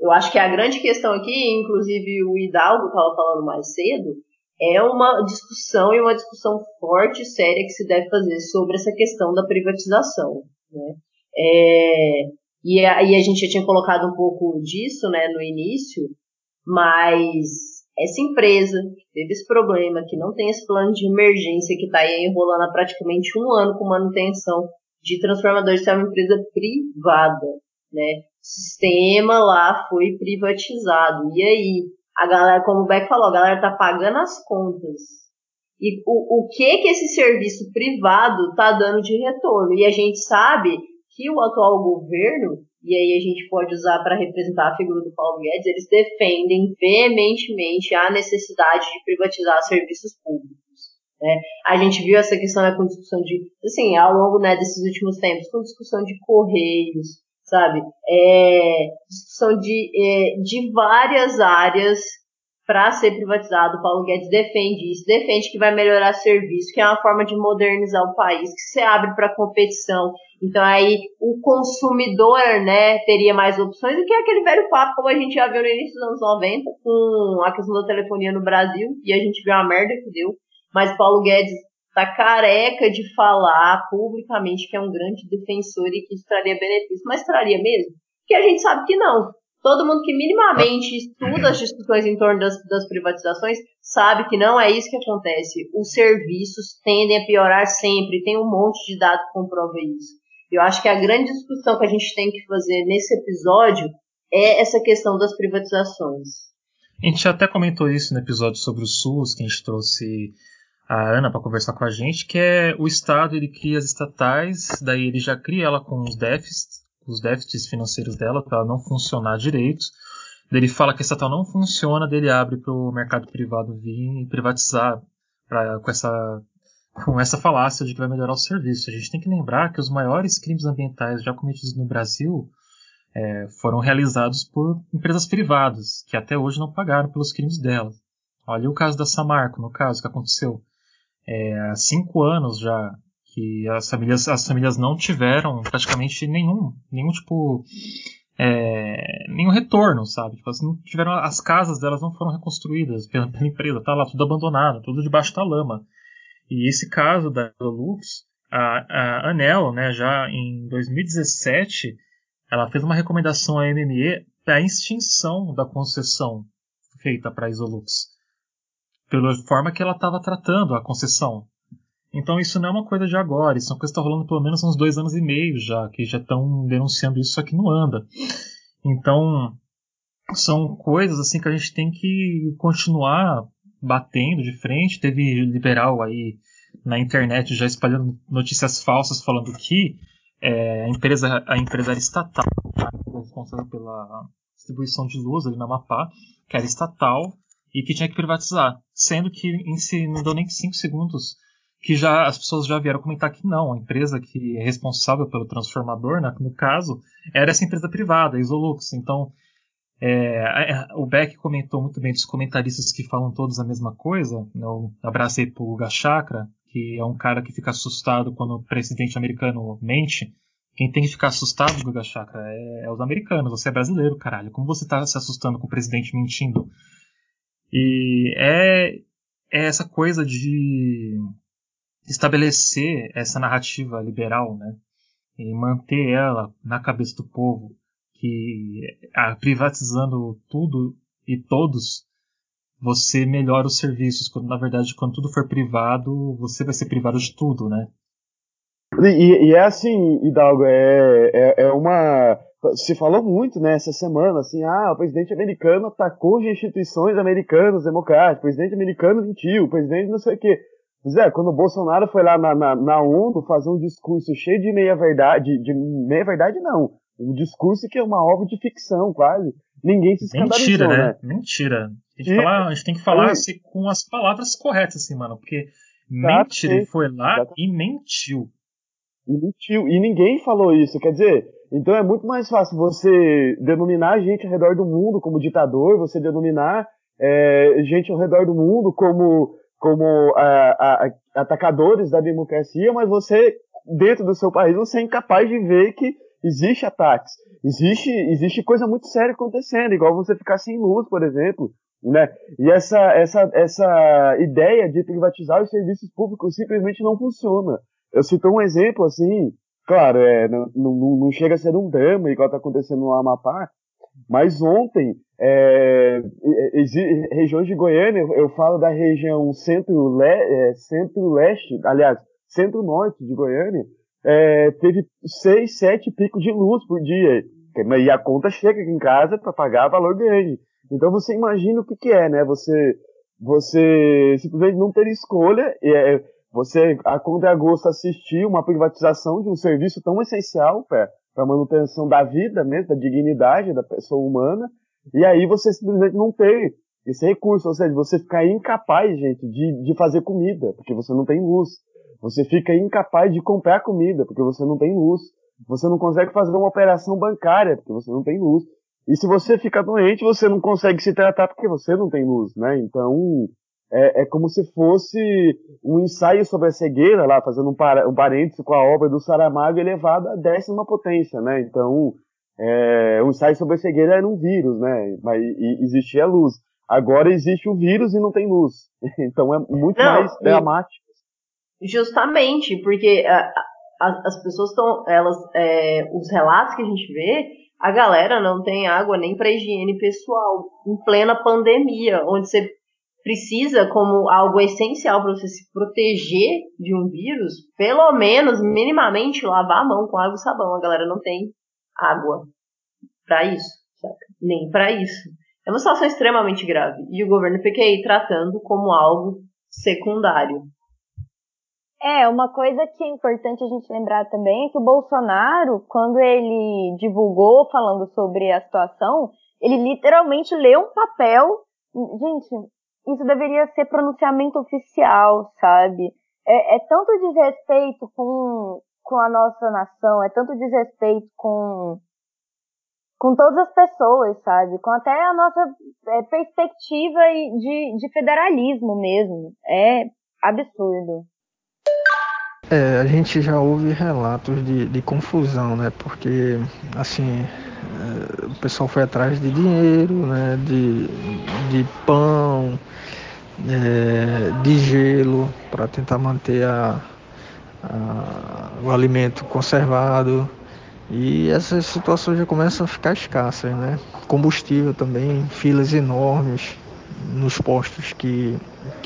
eu acho que a grande questão aqui, inclusive o Hidalgo estava falando mais cedo, é uma discussão e uma discussão forte e séria que se deve fazer sobre essa questão da privatização. Né? É, e aí a gente já tinha colocado um pouco disso né, no início, mas essa empresa que teve esse problema, que não tem esse plano de emergência, que está aí enrolando há praticamente um ano com manutenção de transformadores, é uma empresa privada. Né? Sistema lá foi privatizado. E aí, a galera, como o Beck falou, a galera tá pagando as contas. E o, o que que esse serviço privado tá dando de retorno? E a gente sabe que o atual governo, e aí a gente pode usar para representar a figura do Paulo Guedes, eles defendem veementemente a necessidade de privatizar serviços públicos. Né? A gente viu essa questão né, com discussão de, assim, ao longo né, desses últimos tempos, com discussão de correios, sabe? É, discussão de, é, de várias áreas para ser privatizado. O Paulo Guedes defende isso, defende que vai melhorar serviço, que é uma forma de modernizar o país, que se abre para competição. Então aí o consumidor, né, teria mais opções do que aquele velho papo como a gente já viu no início dos anos 90 com a questão da telefonia no Brasil e a gente viu a merda que deu. Mas Paulo Guedes tá careca de falar publicamente que é um grande defensor e que isso traria benefício, mas traria mesmo? Que a gente sabe que não todo mundo que minimamente estuda as discussões em torno das, das privatizações sabe que não é isso que acontece. Os serviços tendem a piorar sempre, tem um monte de dados que comprova isso. Eu acho que a grande discussão que a gente tem que fazer nesse episódio é essa questão das privatizações. A gente até comentou isso no episódio sobre o SUS, que a gente trouxe a Ana para conversar com a gente, que é o Estado ele cria as estatais, daí ele já cria ela com os déficits, os déficits financeiros dela para ela não funcionar direito. Ele fala que a estatal não funciona, dele abre para o mercado privado vir e privatizar pra, com, essa, com essa falácia de que vai melhorar o serviço. A gente tem que lembrar que os maiores crimes ambientais já cometidos no Brasil é, foram realizados por empresas privadas, que até hoje não pagaram pelos crimes delas. Olha o caso da Samarco, no caso que aconteceu é, há cinco anos já que as famílias, as famílias não tiveram praticamente nenhum, nenhum tipo, é, nenhum retorno, sabe? Tipo, não tiveram, as casas delas não foram reconstruídas pela, pela, empresa, tá lá tudo abandonado, tudo debaixo da lama. E esse caso da Lux, a, a Anel, né, já em 2017, ela fez uma recomendação à MME para a extinção da concessão feita para a Isolux, pela forma que ela estava tratando a concessão. Então isso não é uma coisa de agora, isso é uma coisa que está rolando pelo menos uns dois anos e meio já, que já estão denunciando isso aqui não anda. Então são coisas assim que a gente tem que continuar batendo de frente. Teve liberal aí na internet já espalhando notícias falsas falando que é, a empresa a empresa era estatal, a responsável pela distribuição de luz ali na Amapá, que era estatal e que tinha que privatizar. Sendo que em si não deu nem 5 segundos que já as pessoas já vieram comentar que não, a empresa que é responsável pelo transformador, né, no caso, era essa empresa privada, a Isolux. Então, é, o Beck comentou muito bem dos comentaristas que falam todos a mesma coisa. Né, eu abracei pro Guga Chakra, que é um cara que fica assustado quando o presidente americano mente. Quem tem que ficar assustado, Guga Chakra, é, é os americanos. Você é brasileiro, caralho. Como você está se assustando com o presidente mentindo? E é, é essa coisa de estabelecer essa narrativa liberal, né? E manter ela na cabeça do povo, que privatizando tudo e todos, você melhora os serviços, quando na verdade, quando tudo for privado, você vai ser privado de tudo, né? E, e é assim, Hidalgo, é, é, é, uma. Se falou muito nessa né, semana, assim, ah, o presidente americano atacou as instituições americanas democráticas, o presidente americano mentiu, o presidente não sei o quê. Pois é, quando o Bolsonaro foi lá na, na, na ONU fazer um discurso cheio de meia-verdade, de meia-verdade não, um discurso que é uma obra de ficção, quase. Ninguém se escandalizou, Mentira, né? né? Mentira. A gente, e, falar, a gente tem que falar assim, com as palavras corretas, assim, mano, porque mentira, ele foi lá e mentiu. E. E ninguém falou isso, quer dizer, então é muito mais fácil você denominar gente ao redor do mundo como ditador, você denominar é, gente ao redor do mundo como como a, a, atacadores da democracia, mas você, dentro do seu país, você é incapaz de ver que existe ataques. Existe, existe coisa muito séria acontecendo, igual você ficar sem luz, por exemplo. Né? E essa, essa, essa ideia de privatizar os serviços públicos simplesmente não funciona. Eu cito um exemplo assim, claro, é, não, não, não chega a ser um drama igual está acontecendo no Amapá, mas ontem, é, regiões de Goiânia, eu falo da região centro-leste, é, centro aliás, centro-norte de Goiânia, é, teve seis, sete picos de luz por dia. E a conta chega aqui em casa para pagar valor grande. Então você imagina o que, que é, né? Você, você simplesmente não ter escolha, é, você a conta de agosto assistir uma privatização de um serviço tão essencial, para manutenção da vida mesmo, da dignidade da pessoa humana, e aí você simplesmente não tem esse recurso, ou seja, você fica incapaz, gente, de, de fazer comida, porque você não tem luz. Você fica incapaz de comprar comida, porque você não tem luz. Você não consegue fazer uma operação bancária, porque você não tem luz. E se você fica doente, você não consegue se tratar porque você não tem luz, né? Então, é, é como se fosse um ensaio sobre a cegueira, lá, fazendo um, par, um parêntese com a obra do Saramago elevado à décima potência, né? Então, é, o ensaio sobre a cegueira era um vírus, né? Mas e, existia luz. Agora existe o vírus e não tem luz. *laughs* Então é muito não, mais dramático. Justamente, porque a, a, as pessoas estão, elas, é, os relatos que a gente vê, a galera não tem água nem para higiene pessoal, em plena pandemia, onde você precisa, como algo essencial para você se proteger de um vírus, pelo menos, minimamente, lavar a mão com água e sabão. A galera não tem água para isso, nem para isso. É uma situação extremamente grave. E o governo fica aí tratando como algo secundário. É, uma coisa que é importante a gente lembrar também é que o Bolsonaro, quando ele divulgou falando sobre a situação, ele literalmente leu um papel. Gente, isso deveria ser pronunciamento oficial, sabe? É, é tanto desrespeito com, com a nossa nação, é tanto desrespeito com, com todas as pessoas, sabe? Com até a nossa é, perspectiva de, de federalismo mesmo. É absurdo. É, a gente já ouve relatos de, de confusão, né? Porque, assim, é, o pessoal foi atrás de dinheiro, né? De, de pão, é, de gelo para tentar manter a, a, o alimento conservado. E essas situações já começam a ficar escassas, né? Combustível também, filas enormes nos postos que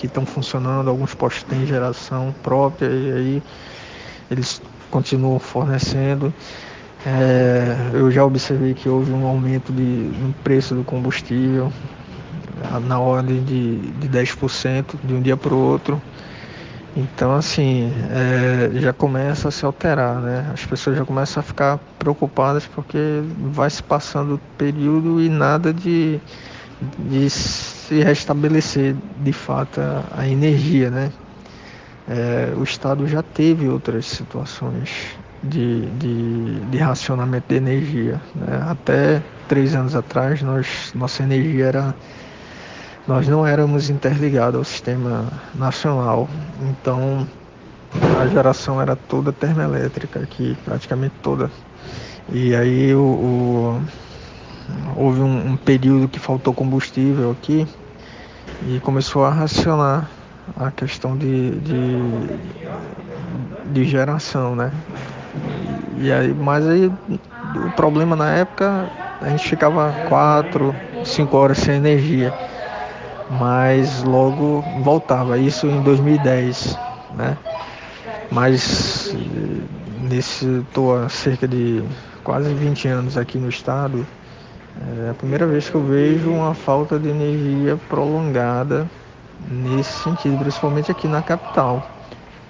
estão funcionando, alguns postos têm geração própria e aí eles continuam fornecendo. É, eu já observei que houve um aumento de, no preço do combustível na ordem de, de 10% de um dia para o outro. Então, assim, é, já começa a se alterar, né? As pessoas já começam a ficar preocupadas porque vai se passando o período e nada de, de se restabelecer de fato a, energia, né? É, o Estado já teve outras situações de, de, de racionamento de energia. Né? Até três anos atrás, nós, nossa energia era nós não éramos interligados ao sistema nacional, então a geração era toda termoelétrica aqui, praticamente toda. E aí o, o houve um, um, período que faltou combustível aqui e começou a racionar a questão de, de, de geração, né? E aí, mas aí o problema na época a gente ficava quatro, cinco horas sem energia mas logo voltava. Isso em 2010, né? Mas nesse estou há cerca de quase 20 anos aqui no estado. É a primeira vez que eu vejo uma falta de energia prolongada nesse sentido, principalmente aqui na capital.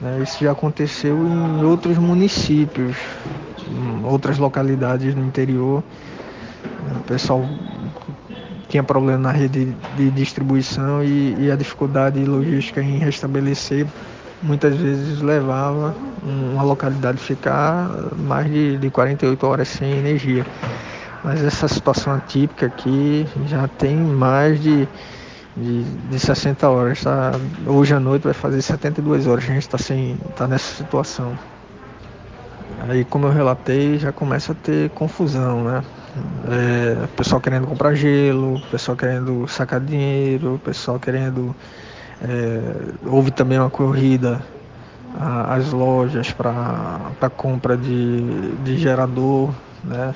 Né? Isso já aconteceu em outros municípios, em outras localidades no interior. O pessoal tinha problema na rede de distribuição e, e a dificuldade logística em restabelecer muitas vezes levava uma localidade ficar mais de, de 48 horas sem energia. Mas essa situação atípica aqui já tem mais de, de, de 60 horas. Tá? Hoje à noite vai fazer 72 horas. A gente está tá nessa situação. Aí, como eu relatei, já começa a ter confusão, né? É, pessoal querendo comprar gelo, pessoal querendo sacar dinheiro, pessoal querendo. É, houve também uma corrida às lojas para compra de, de gerador, né?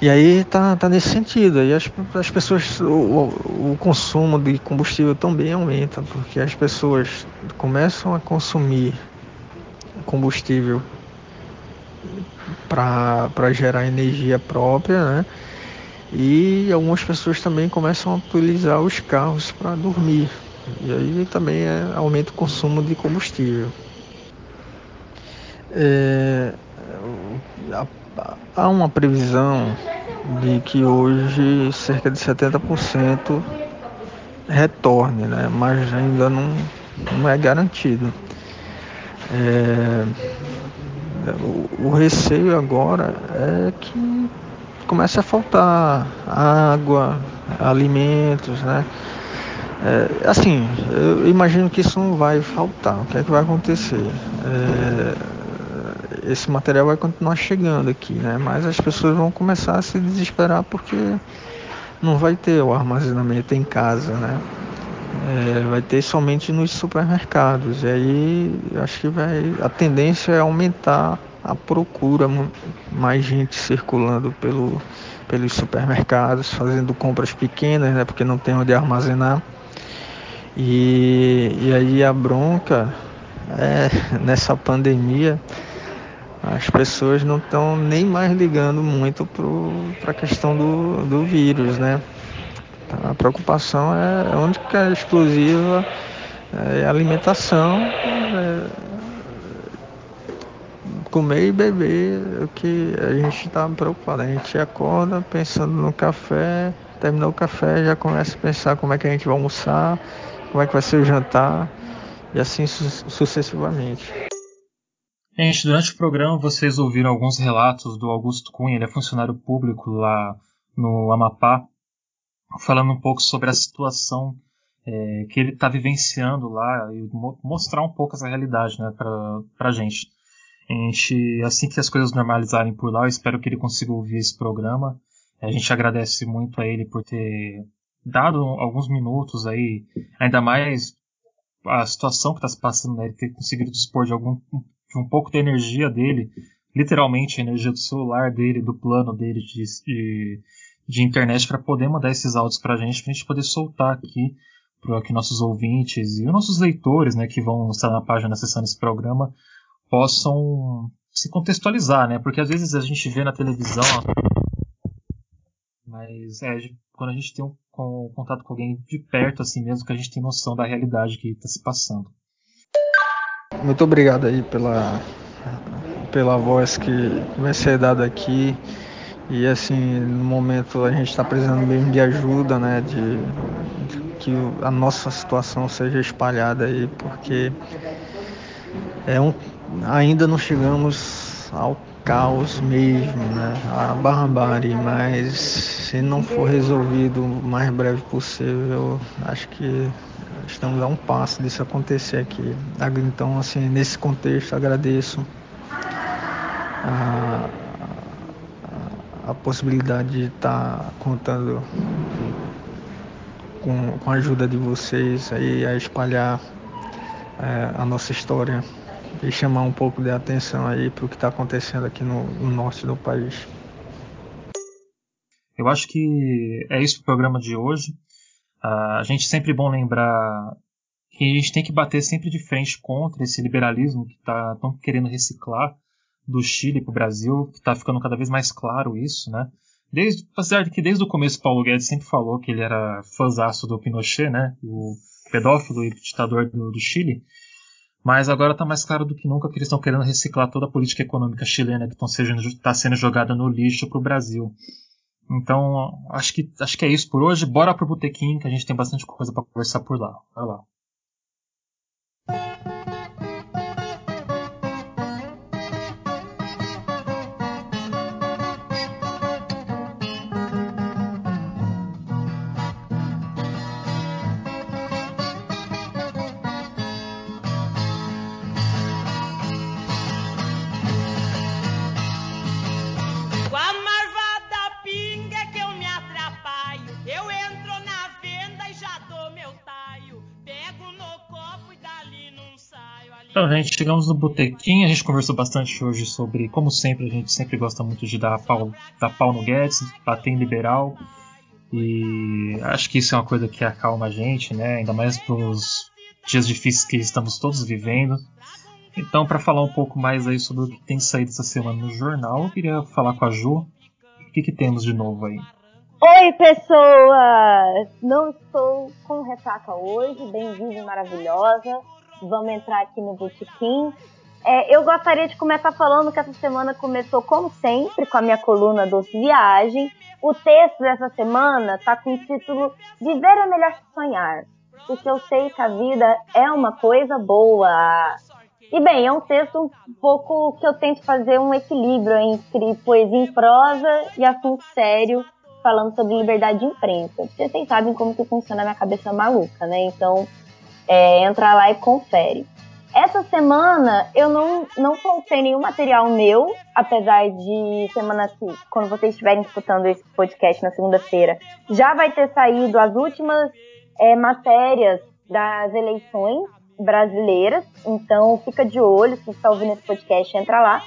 E aí tá, tá nesse sentido. E as, as pessoas, o, o consumo de combustível também aumenta, porque as pessoas começam a consumir combustível para gerar energia própria, né? E algumas pessoas também começam a utilizar os carros para dormir. E aí também é, aumenta o consumo de combustível. É, há uma previsão de que hoje cerca de 70% retorne, né? mas ainda não, não é garantido. É, o, o receio agora é que comece a faltar água, alimentos, né? É, assim, eu imagino que isso não vai faltar. O que é que vai acontecer? É, esse material vai continuar chegando aqui, né? Mas as pessoas vão começar a se desesperar porque não vai ter o armazenamento em casa, né? É, vai ter somente nos supermercados. E aí acho que vai. A tendência é aumentar a procura, mais gente circulando pelo, pelos supermercados, fazendo compras pequenas, né? Porque não tem onde armazenar. E, e aí a bronca é nessa pandemia as pessoas não estão nem mais ligando muito para a questão do, do vírus, né? A preocupação é, é única exclusiva é alimentação, é comer e beber, o que a gente está preocupado. A gente acorda pensando no café, terminou o café, já começa a pensar como é que a gente vai almoçar, como é que vai ser o jantar, e assim su sucessivamente. Gente, durante o programa vocês ouviram alguns relatos do Augusto Cunha, ele é funcionário público lá no Amapá, falando um pouco sobre a situação é, que ele está vivenciando lá e mo mostrar um pouco essa realidade né, para a gente. A gente, assim que as coisas normalizarem por lá, eu espero que ele consiga ouvir esse programa. A gente agradece muito a ele por ter dado alguns minutos aí, ainda mais a situação que está se passando, né, ele ter conseguido dispor de algum de um pouco da energia dele, literalmente a energia do celular dele, do plano dele de, de de internet para poder mandar esses áudios para a gente, para a gente poder soltar aqui para que nossos ouvintes e os nossos leitores, né, que vão estar na página acessando esse programa, possam se contextualizar, né? Porque às vezes a gente vê na televisão, mas é, quando a gente tem um, um contato com alguém de perto, assim mesmo, que a gente tem noção da realidade que está se passando. Muito obrigado aí pela, pela voz que vai ser dada aqui. E assim, no momento a gente está precisando mesmo de ajuda, né? De, de, que a nossa situação seja espalhada aí, porque é um, ainda não chegamos ao caos mesmo, né? A barbárie, mas se não for resolvido o mais breve possível, acho que estamos a um passo disso acontecer aqui. Então, assim, nesse contexto, agradeço a, a, possibilidade de estar contando com, com a ajuda de vocês aí a espalhar é, a nossa história e chamar um pouco de atenção aí para o que está acontecendo aqui no, no, norte do país. Eu acho que é isso o programa de hoje. Uh, a gente sempre é bom lembrar que a gente tem que bater sempre de frente contra esse liberalismo que está tão querendo reciclar do Chile para o Brasil, que está ficando cada vez mais claro isso, né? Desde, apesar de que desde o começo Paulo Guedes sempre falou que ele era fãzaço do Pinochet, né? O pedófilo e ditador do, do Chile. Mas agora está mais claro do que nunca que eles estão querendo reciclar toda a política econômica chilena que está sendo, jogada no lixo para o Brasil. Então, acho que, acho que é isso por hoje. Bora pro Botequim, que a gente tem bastante coisa para conversar por lá. Bora lá. Então, gente, chegamos no botequim, a gente conversou bastante hoje sobre, como sempre, a gente sempre gosta muito de dar pau, dar pau no Guedes, bater em liberal, e acho que isso é uma coisa que acalma a gente, né? Ainda mais pelos dias difíceis que estamos todos vivendo. Então, para falar um pouco mais aí sobre o que tem saído essa semana no jornal, eu queria falar com a Ju. O que, que temos de novo aí? Oi, pessoas! Não estou com ressaca hoje, bem-vinda e maravilhosa vamos entrar aqui no botequim. É, eu gostaria de começar falando que essa semana começou, como sempre, com a minha coluna Doce Viagem. O texto dessa semana está com o título Viver é Melhor que Sonhar, porque eu sei que a vida é uma coisa boa. E bem, é um texto um pouco que eu tento fazer um equilíbrio entre poesia em prosa e assunto sério, falando sobre liberdade de imprensa. Vocês sabem como que funciona a minha cabeça maluca, né? Então, é, entra lá e confere. Essa semana eu não, não soltei nenhum material meu, apesar de semana que, quando vocês estiverem escutando esse podcast na segunda-feira, já vai ter saído as últimas é, matérias das eleições brasileiras. Então fica de olho, se você está ouvindo esse podcast, entra lá.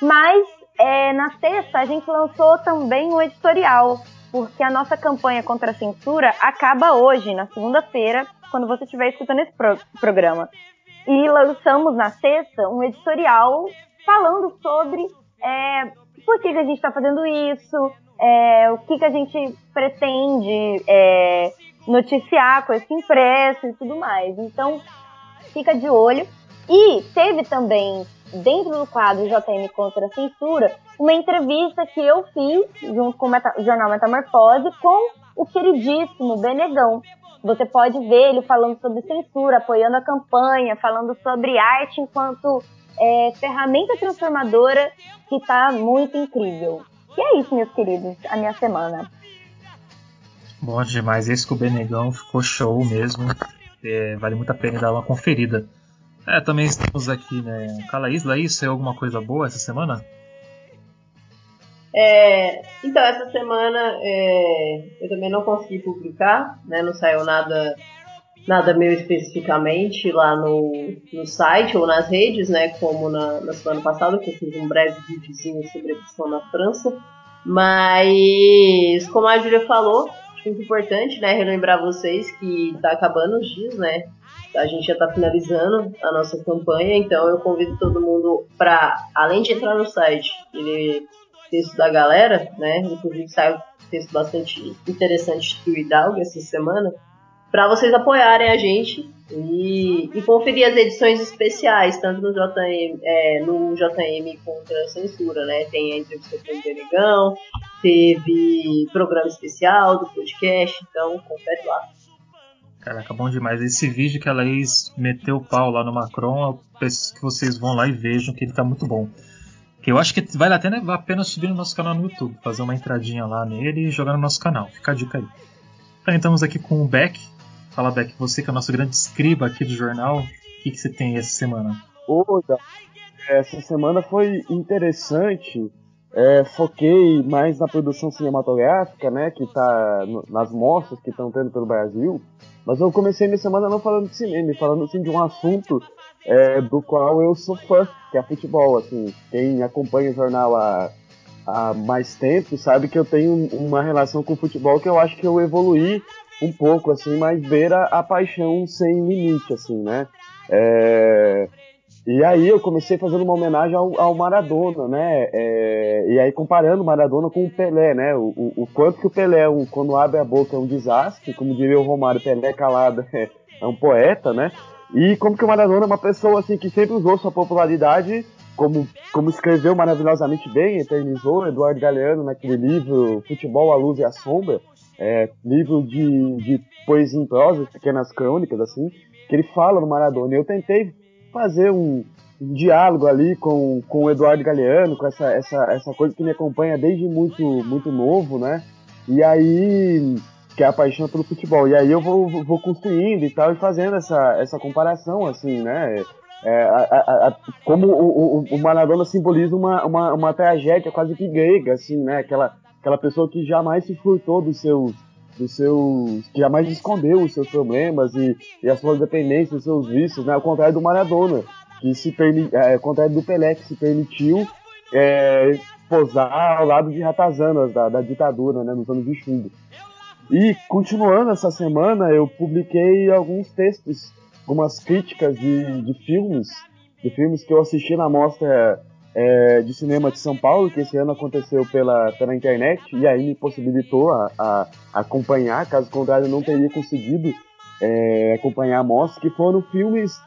Mas é, na sexta a gente lançou também um editorial, porque a nossa campanha contra a censura acaba hoje, na segunda-feira, quando você estiver escutando esse pro programa. E lançamos na sexta um editorial falando sobre é, por que, que a gente está fazendo isso, é, o que, que a gente pretende é, noticiar com esse impresso e tudo mais. Então, fica de olho. E teve também, dentro do quadro JM contra a Censura, uma entrevista que eu fiz, junto com o jornal Metamorfose, com o queridíssimo Benegão, você pode ver ele falando sobre censura, apoiando a campanha, falando sobre arte enquanto é, ferramenta transformadora que está muito incrível. E é isso, meus queridos, a minha semana. Bom demais, esse com o Benegão ficou show mesmo. É, vale muito a pena dar uma conferida. É, também estamos aqui, né? Cala Isla, isso é alguma coisa boa essa semana? É, então, essa semana é, eu também não consegui publicar, né, não saiu nada, nada meu especificamente lá no, no site ou nas redes, né, como na, na semana passada, que eu fiz um breve videozinho sobre a questão na França. Mas, como a Julia falou, muito importante né, relembrar vocês que está acabando os dias, né? A gente já está finalizando a nossa campanha, então eu convido todo mundo para, além de entrar no site, ele texto da galera, né? Inclusive saiu texto bastante interessante do Hidalgo essa semana. para vocês apoiarem a gente e, e, conferir as edições especiais, tanto no JM, é, no JM contra a censura, né? Tem a entrevista com o Benegão, teve programa especial do podcast, então confere lá. Caraca, bom demais. Esse vídeo que a Laís meteu o pau lá no Macron, eu peço que vocês vão lá e vejam que ele tá muito bom. Que eu acho que vale até a pena subir no nosso canal no YouTube, fazer uma entradinha lá nele e jogar no nosso canal. Fica a dica aí. Então, estamos aqui com o Beck. Fala, Beck, você que é o nosso grande escriba aqui do jornal, o que, que você tem essa semana? Oi, essa semana foi interessante. É, foquei mais na produção cinematográfica, né, que tá no, nas mostras que estão tendo pelo Brasil. Mas eu comecei minha semana não falando de cinema, falando assim de um assunto é, do qual eu sou fã, que é futebol. Assim, quem acompanha o jornal há, há mais tempo sabe que eu tenho uma relação com o futebol que eu acho que eu evoluí um pouco, assim, mas beira a paixão sem limite, assim, né? É... E aí eu comecei fazendo uma homenagem ao, ao Maradona, né? É... E aí comparando o Maradona com o Pelé, né? O, o, o quanto que o Pelé, um, quando abre a boca, é um desastre, como diria o Romário, Pelé calado *laughs* é, é um poeta, né? E como que o Maradona é uma pessoa assim que sempre usou sua popularidade, como, como escreveu maravilhosamente bem, eternizou Eduardo Galeano naquele livro Futebol, a Luz e a Sombra, é, livro de, de poesia em prosa, pequenas crônicas, assim, que ele fala no Maradona. Eu tentei fazer um, um, diálogo ali com, com o Eduardo Galeano, com essa, essa, essa coisa que me acompanha desde muito, muito novo, né? E aí que é a paixão pelo futebol. E aí eu vou, vou construindo e tal, e fazendo essa, essa comparação, assim, né? É, a, a, a, como o, o, o, Maradona simboliza uma, uma, uma tragédia quase que grega, assim, né? Aquela, aquela pessoa que jamais se furtou dos seus, dos seus, que jamais escondeu os seus problemas e, e as suas dependências, os seus vícios, né? Ao contrário do Maradona, que se permi, é, ao contrário do Pelé, que se permitiu é, posar ao lado de ratazanas da, da ditadura, né? Nos anos de chumbo. E continuando essa semana, eu publiquei alguns textos, algumas críticas de, de filmes, de filmes que eu assisti na mostra é, de cinema de São Paulo, que esse ano aconteceu pela, pela internet, e aí me possibilitou a, a, acompanhar, caso contrário eu não teria conseguido é, acompanhar a mostra, que foram filmes,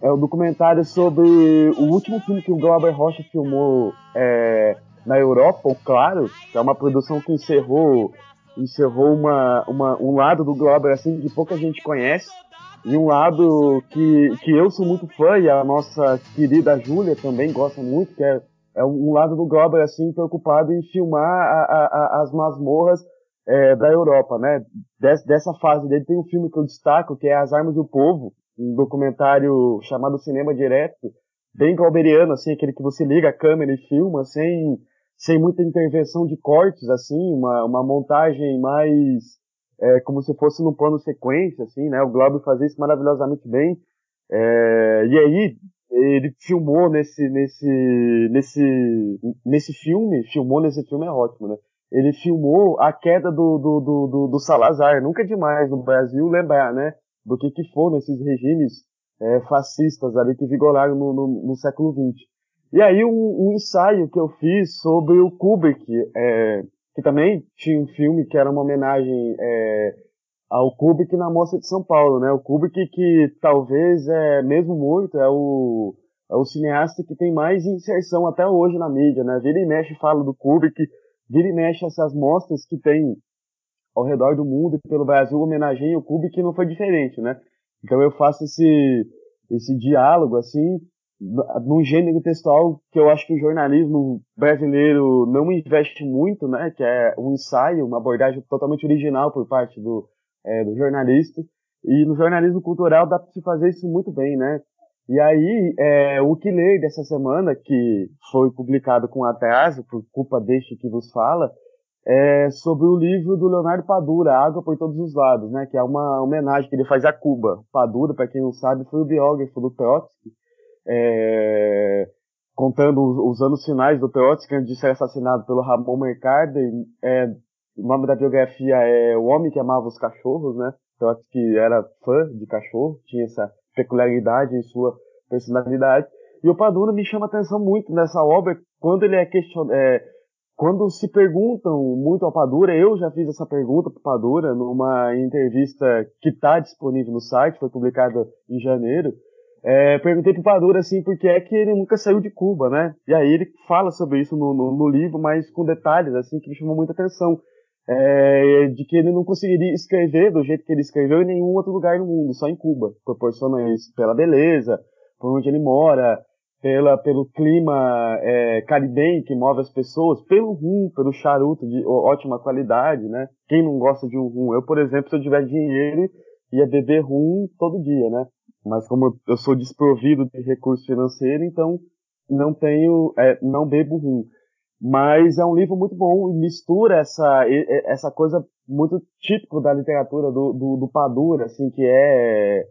é, o um documentário sobre o último filme que o Glauber Rocha filmou é, na Europa, o Claro, que é uma produção que encerrou encerrou uma, uma, um lado do Glauber assim que pouca gente conhece e um lado que, que eu sou muito fã e a nossa querida Júlia também gosta muito, que é, é um lado do Glauber assim preocupado em filmar a, a, a, as masmorras é, da Europa, né? Des, dessa fase dele tem um filme que eu destaco que é As Armas do Povo, um documentário chamado Cinema Direto, bem glauberiano, assim, aquele que você liga a câmera e filma sem sem muita intervenção de cortes, assim, uma, uma montagem mais é, como se fosse num plano sequência, assim, né? O Glauber fazia isso maravilhosamente bem. É, e aí ele filmou nesse nesse nesse nesse filme, filmou nesse filme é ótimo, né? Ele filmou a queda do, do, do, do, do Salazar. Nunca é demais no Brasil lembrar, né? Do que que foram esses regimes é, fascistas ali que vigoraram no, no, no século XX. E aí um, um, ensaio que eu fiz sobre o Kubrick, é, que também tinha um filme que era uma homenagem é, ao Kubrick na Mostra de São Paulo, né? O Kubrick que talvez é mesmo morto é o é o cineasta que tem mais inserção até hoje na mídia, né? Vira e mexe fala do Kubrick, vira e mexe essas mostras que tem ao redor do mundo e pelo Brasil homenageiam o Kubrick não foi diferente, né? Então eu faço esse esse diálogo assim num gênero textual que eu acho que o jornalismo brasileiro não investe muito, né? Que é um ensaio, uma abordagem totalmente original por parte do, é, do jornalista. E no jornalismo cultural dá para se fazer isso muito bem, né? E aí, é, o que ler dessa semana, que foi publicado com atraso, por culpa deste que vos fala, é sobre o livro do Leonardo Padura, Água por Todos os Lados, né? Que é uma homenagem que ele faz a Cuba. Padura, para quem não sabe, foi o biógrafo do Trotsky, é, contando os, os, anos finais do Trotsky antes de ser assassinado pelo Ramon Mercader. É, o nome da biografia é O Homem que Amava os Cachorros, né? Trotsky era fã de cachorro, tinha essa peculiaridade em sua personalidade. E o Padura me chama atenção muito nessa obra quando ele é questionado, é, quando se perguntam muito ao Padura, eu já fiz essa pergunta para Padura numa entrevista que está disponível no site, foi publicada em janeiro. É, perguntei pro Padura assim, por que é que ele nunca saiu de Cuba, né? E aí ele fala sobre isso no, no, no livro, mas com detalhes assim que me chamou muita atenção. É, de que ele não conseguiria escrever do jeito que ele escreveu em nenhum outro lugar no mundo, só em Cuba. Proporciona isso pela beleza, por onde ele mora, pela, pelo clima é, caribenho que move as pessoas, pelo rum, pelo charuto de ótima qualidade, né? Quem não gosta de um rum? Eu, por exemplo, se eu tiver dinheiro, ia beber rum todo dia, né? Mas como eu sou desprovido de recurso financeiro, então não tenho, é, não bebo rum. Mas é um livro muito bom e mistura essa, essa coisa muito típico da literatura do, do, do Padura, assim, que é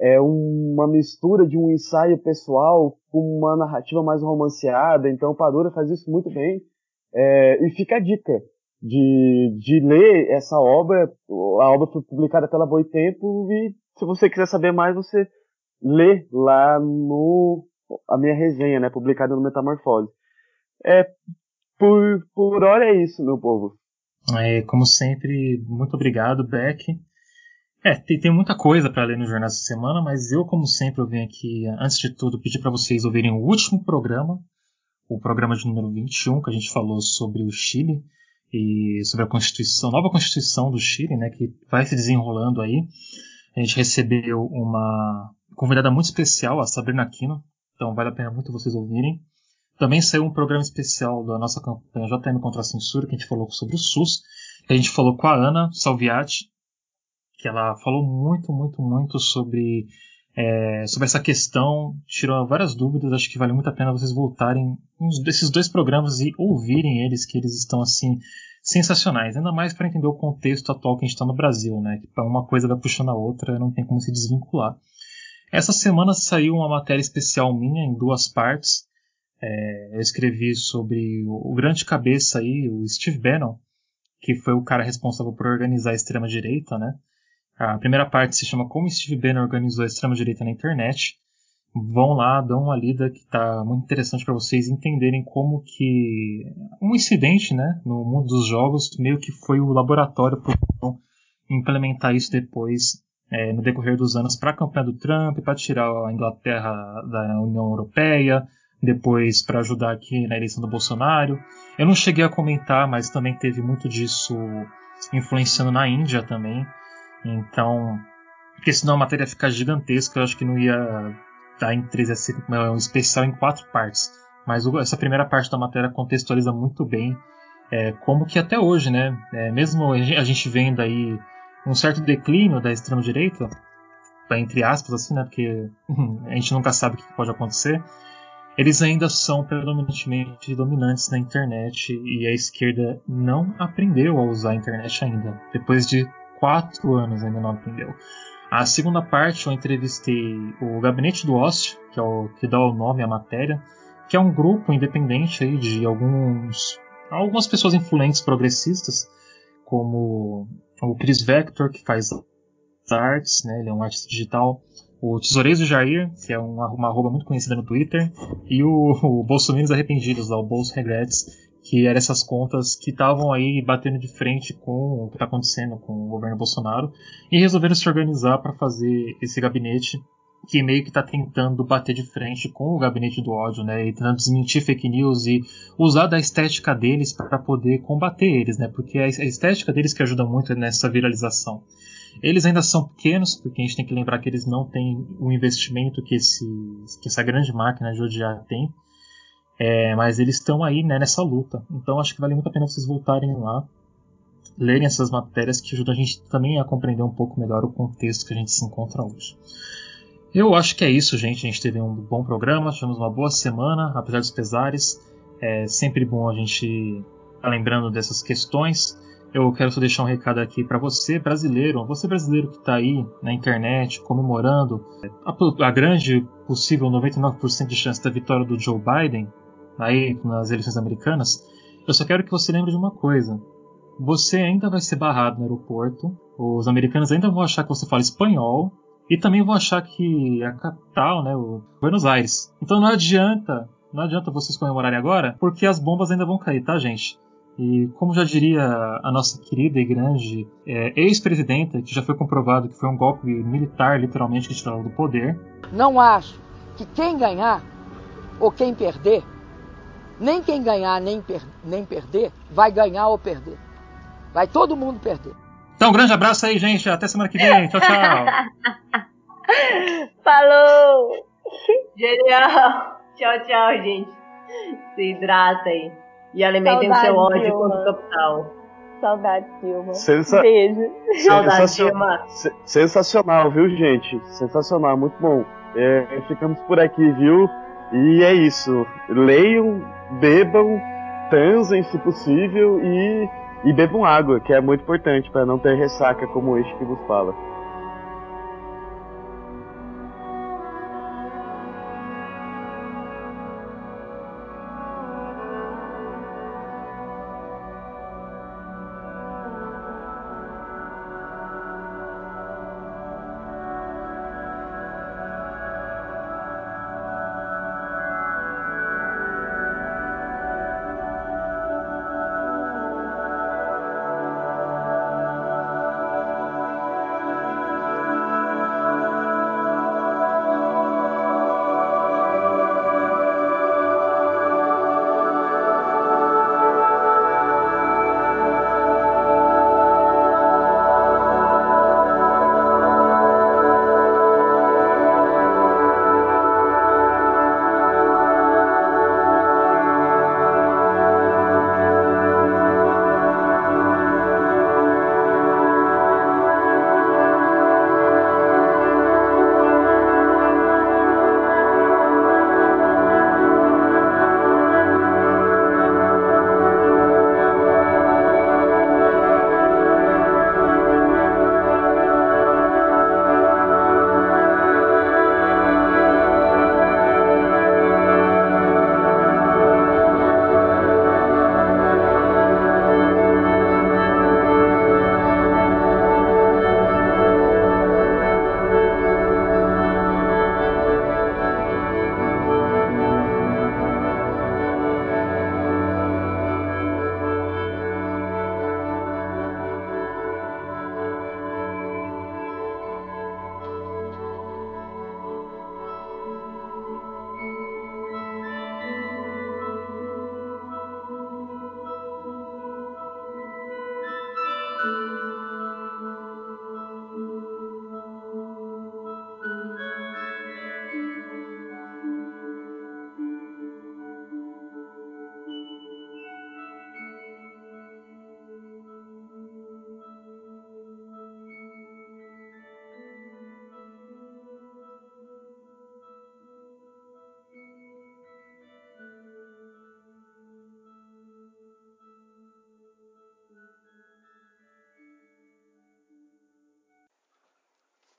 é uma mistura de um ensaio pessoal com uma narrativa mais romanceada. Então, o Padura faz isso muito bem. É, e fica a dica de, de ler essa obra. A obra foi publicada pela Boitempo e se você quiser saber mais, você lê lá no a minha resenha, né, publicada no Metamorfose. É, por, por hora é isso, meu povo. É, como sempre, muito obrigado, Beck. É, tem, tem muita coisa para ler no jornal essa semana, mas eu, como sempre, eu venho aqui, antes de tudo, pedir para vocês ouvirem o último programa, o programa de número 21, que a gente falou sobre o Chile e sobre a Constituição, nova Constituição do Chile, né, que vai se desenrolando aí. A gente recebeu uma convidada muito especial, a Sabrina Aquino, então vale a pena muito vocês ouvirem. Também saiu um programa especial da nossa campanha JM contra a Censura, que a gente falou sobre o SUS, a gente falou com a Ana Salviati, que ela falou muito, muito, muito sobre, é, sobre essa questão, tirou várias dúvidas, acho que vale muito a pena vocês voltarem uns desses dois programas e ouvirem eles, que eles estão assim sensacionais, ainda mais para entender o contexto atual que a gente está no Brasil, né? Que uma coisa vai puxando a outra, não tem como se desvincular. Essa semana saiu uma matéria especial minha em duas partes. É, eu escrevi sobre o, o grande cabeça aí, o Steve Bannon, que foi o cara responsável por organizar a extrema direita, né? A primeira parte se chama Como Steve Bannon organizou a extrema-direita na internet. Vão lá, dão uma lida que está muito interessante para vocês entenderem como que um incidente né, no mundo dos jogos meio que foi o laboratório para implementar isso depois é, no decorrer dos anos para a campanha do Trump, para tirar a Inglaterra da União Europeia, depois para ajudar aqui na eleição do Bolsonaro. Eu não cheguei a comentar, mas também teve muito disso influenciando na Índia também. Então, porque senão a matéria fica gigantesca, eu acho que não ia dar em três, ser um especial em quatro partes. Mas essa primeira parte da matéria contextualiza muito bem é, como que até hoje, né, é, mesmo a gente vendo aí um certo declínio da extrema direita, entre aspas assim, né, porque *laughs* a gente nunca sabe o que pode acontecer, eles ainda são predominantemente dominantes na internet e a esquerda não aprendeu a usar a internet ainda. Depois de quatro anos ainda não aprendeu. A segunda parte eu entrevistei o Gabinete do Ócio, que é o que dá o nome à matéria, que é um grupo independente aí de alguns algumas pessoas influentes progressistas, como o Chris Vector, que faz artes, né, ele é um artista digital, o Tesoureiro Jair, que é uma, uma arroba muito conhecida no Twitter, e o, o Bolsonaro Arrependidos, o Bolso Regrets, que eram essas contas que estavam aí batendo de frente com o que está acontecendo com o governo Bolsonaro e resolveram se organizar para fazer esse gabinete que meio que está tentando bater de frente com o gabinete do ódio, né, e tentando desmentir fake news e usar da estética deles para poder combater eles, né, porque é a estética deles que ajuda muito nessa viralização. Eles ainda são pequenos, porque a gente tem que lembrar que eles não têm o investimento que, esse, que essa grande máquina de odiar tem. É, mas eles estão aí né, nessa luta. Então acho que vale muito a pena vocês voltarem lá, lerem essas matérias que ajudam a gente também a compreender um pouco melhor o contexto que a gente se encontra hoje. Eu acho que é isso, gente. A gente teve um bom programa, tivemos uma boa semana, apesar dos pesares. É sempre bom a gente estar tá lembrando dessas questões. Eu quero só deixar um recado aqui para você, brasileiro, você brasileiro que está aí na internet comemorando a, a grande possível 99% de chance da vitória do Joe Biden aí nas eleições americanas, eu só quero que você lembre de uma coisa. Você ainda vai ser barrado no aeroporto, os americanos ainda vão achar que você fala espanhol, e também vão achar que a capital, né, o Buenos Aires. Então não adianta, não adianta vocês comemorarem agora, porque as bombas ainda vão cair, tá, gente? E como já diria a nossa querida e grande é, ex-presidenta, que já foi comprovado que foi um golpe militar, literalmente, que tirou do poder. Não acho que quem ganhar ou quem perder, nem quem ganhar nem, per nem perder, vai ganhar ou perder. Vai todo mundo perder. Então, um grande abraço aí, gente. Até semana que vem. Tchau, tchau. *laughs* Falou! Genial! Tchau, tchau, gente. Se hidratem. E alimentem o seu ódio Dilma. contra o capital. Saudade, Dilma. Sensa... Beijo. Saudade, Dilma. Sensacional, viu, gente? Sensacional, muito bom. É, ficamos por aqui, viu? E é isso. Leiam, bebam, transem se possível e, e bebam água, que é muito importante para não ter ressaca como este que vos fala.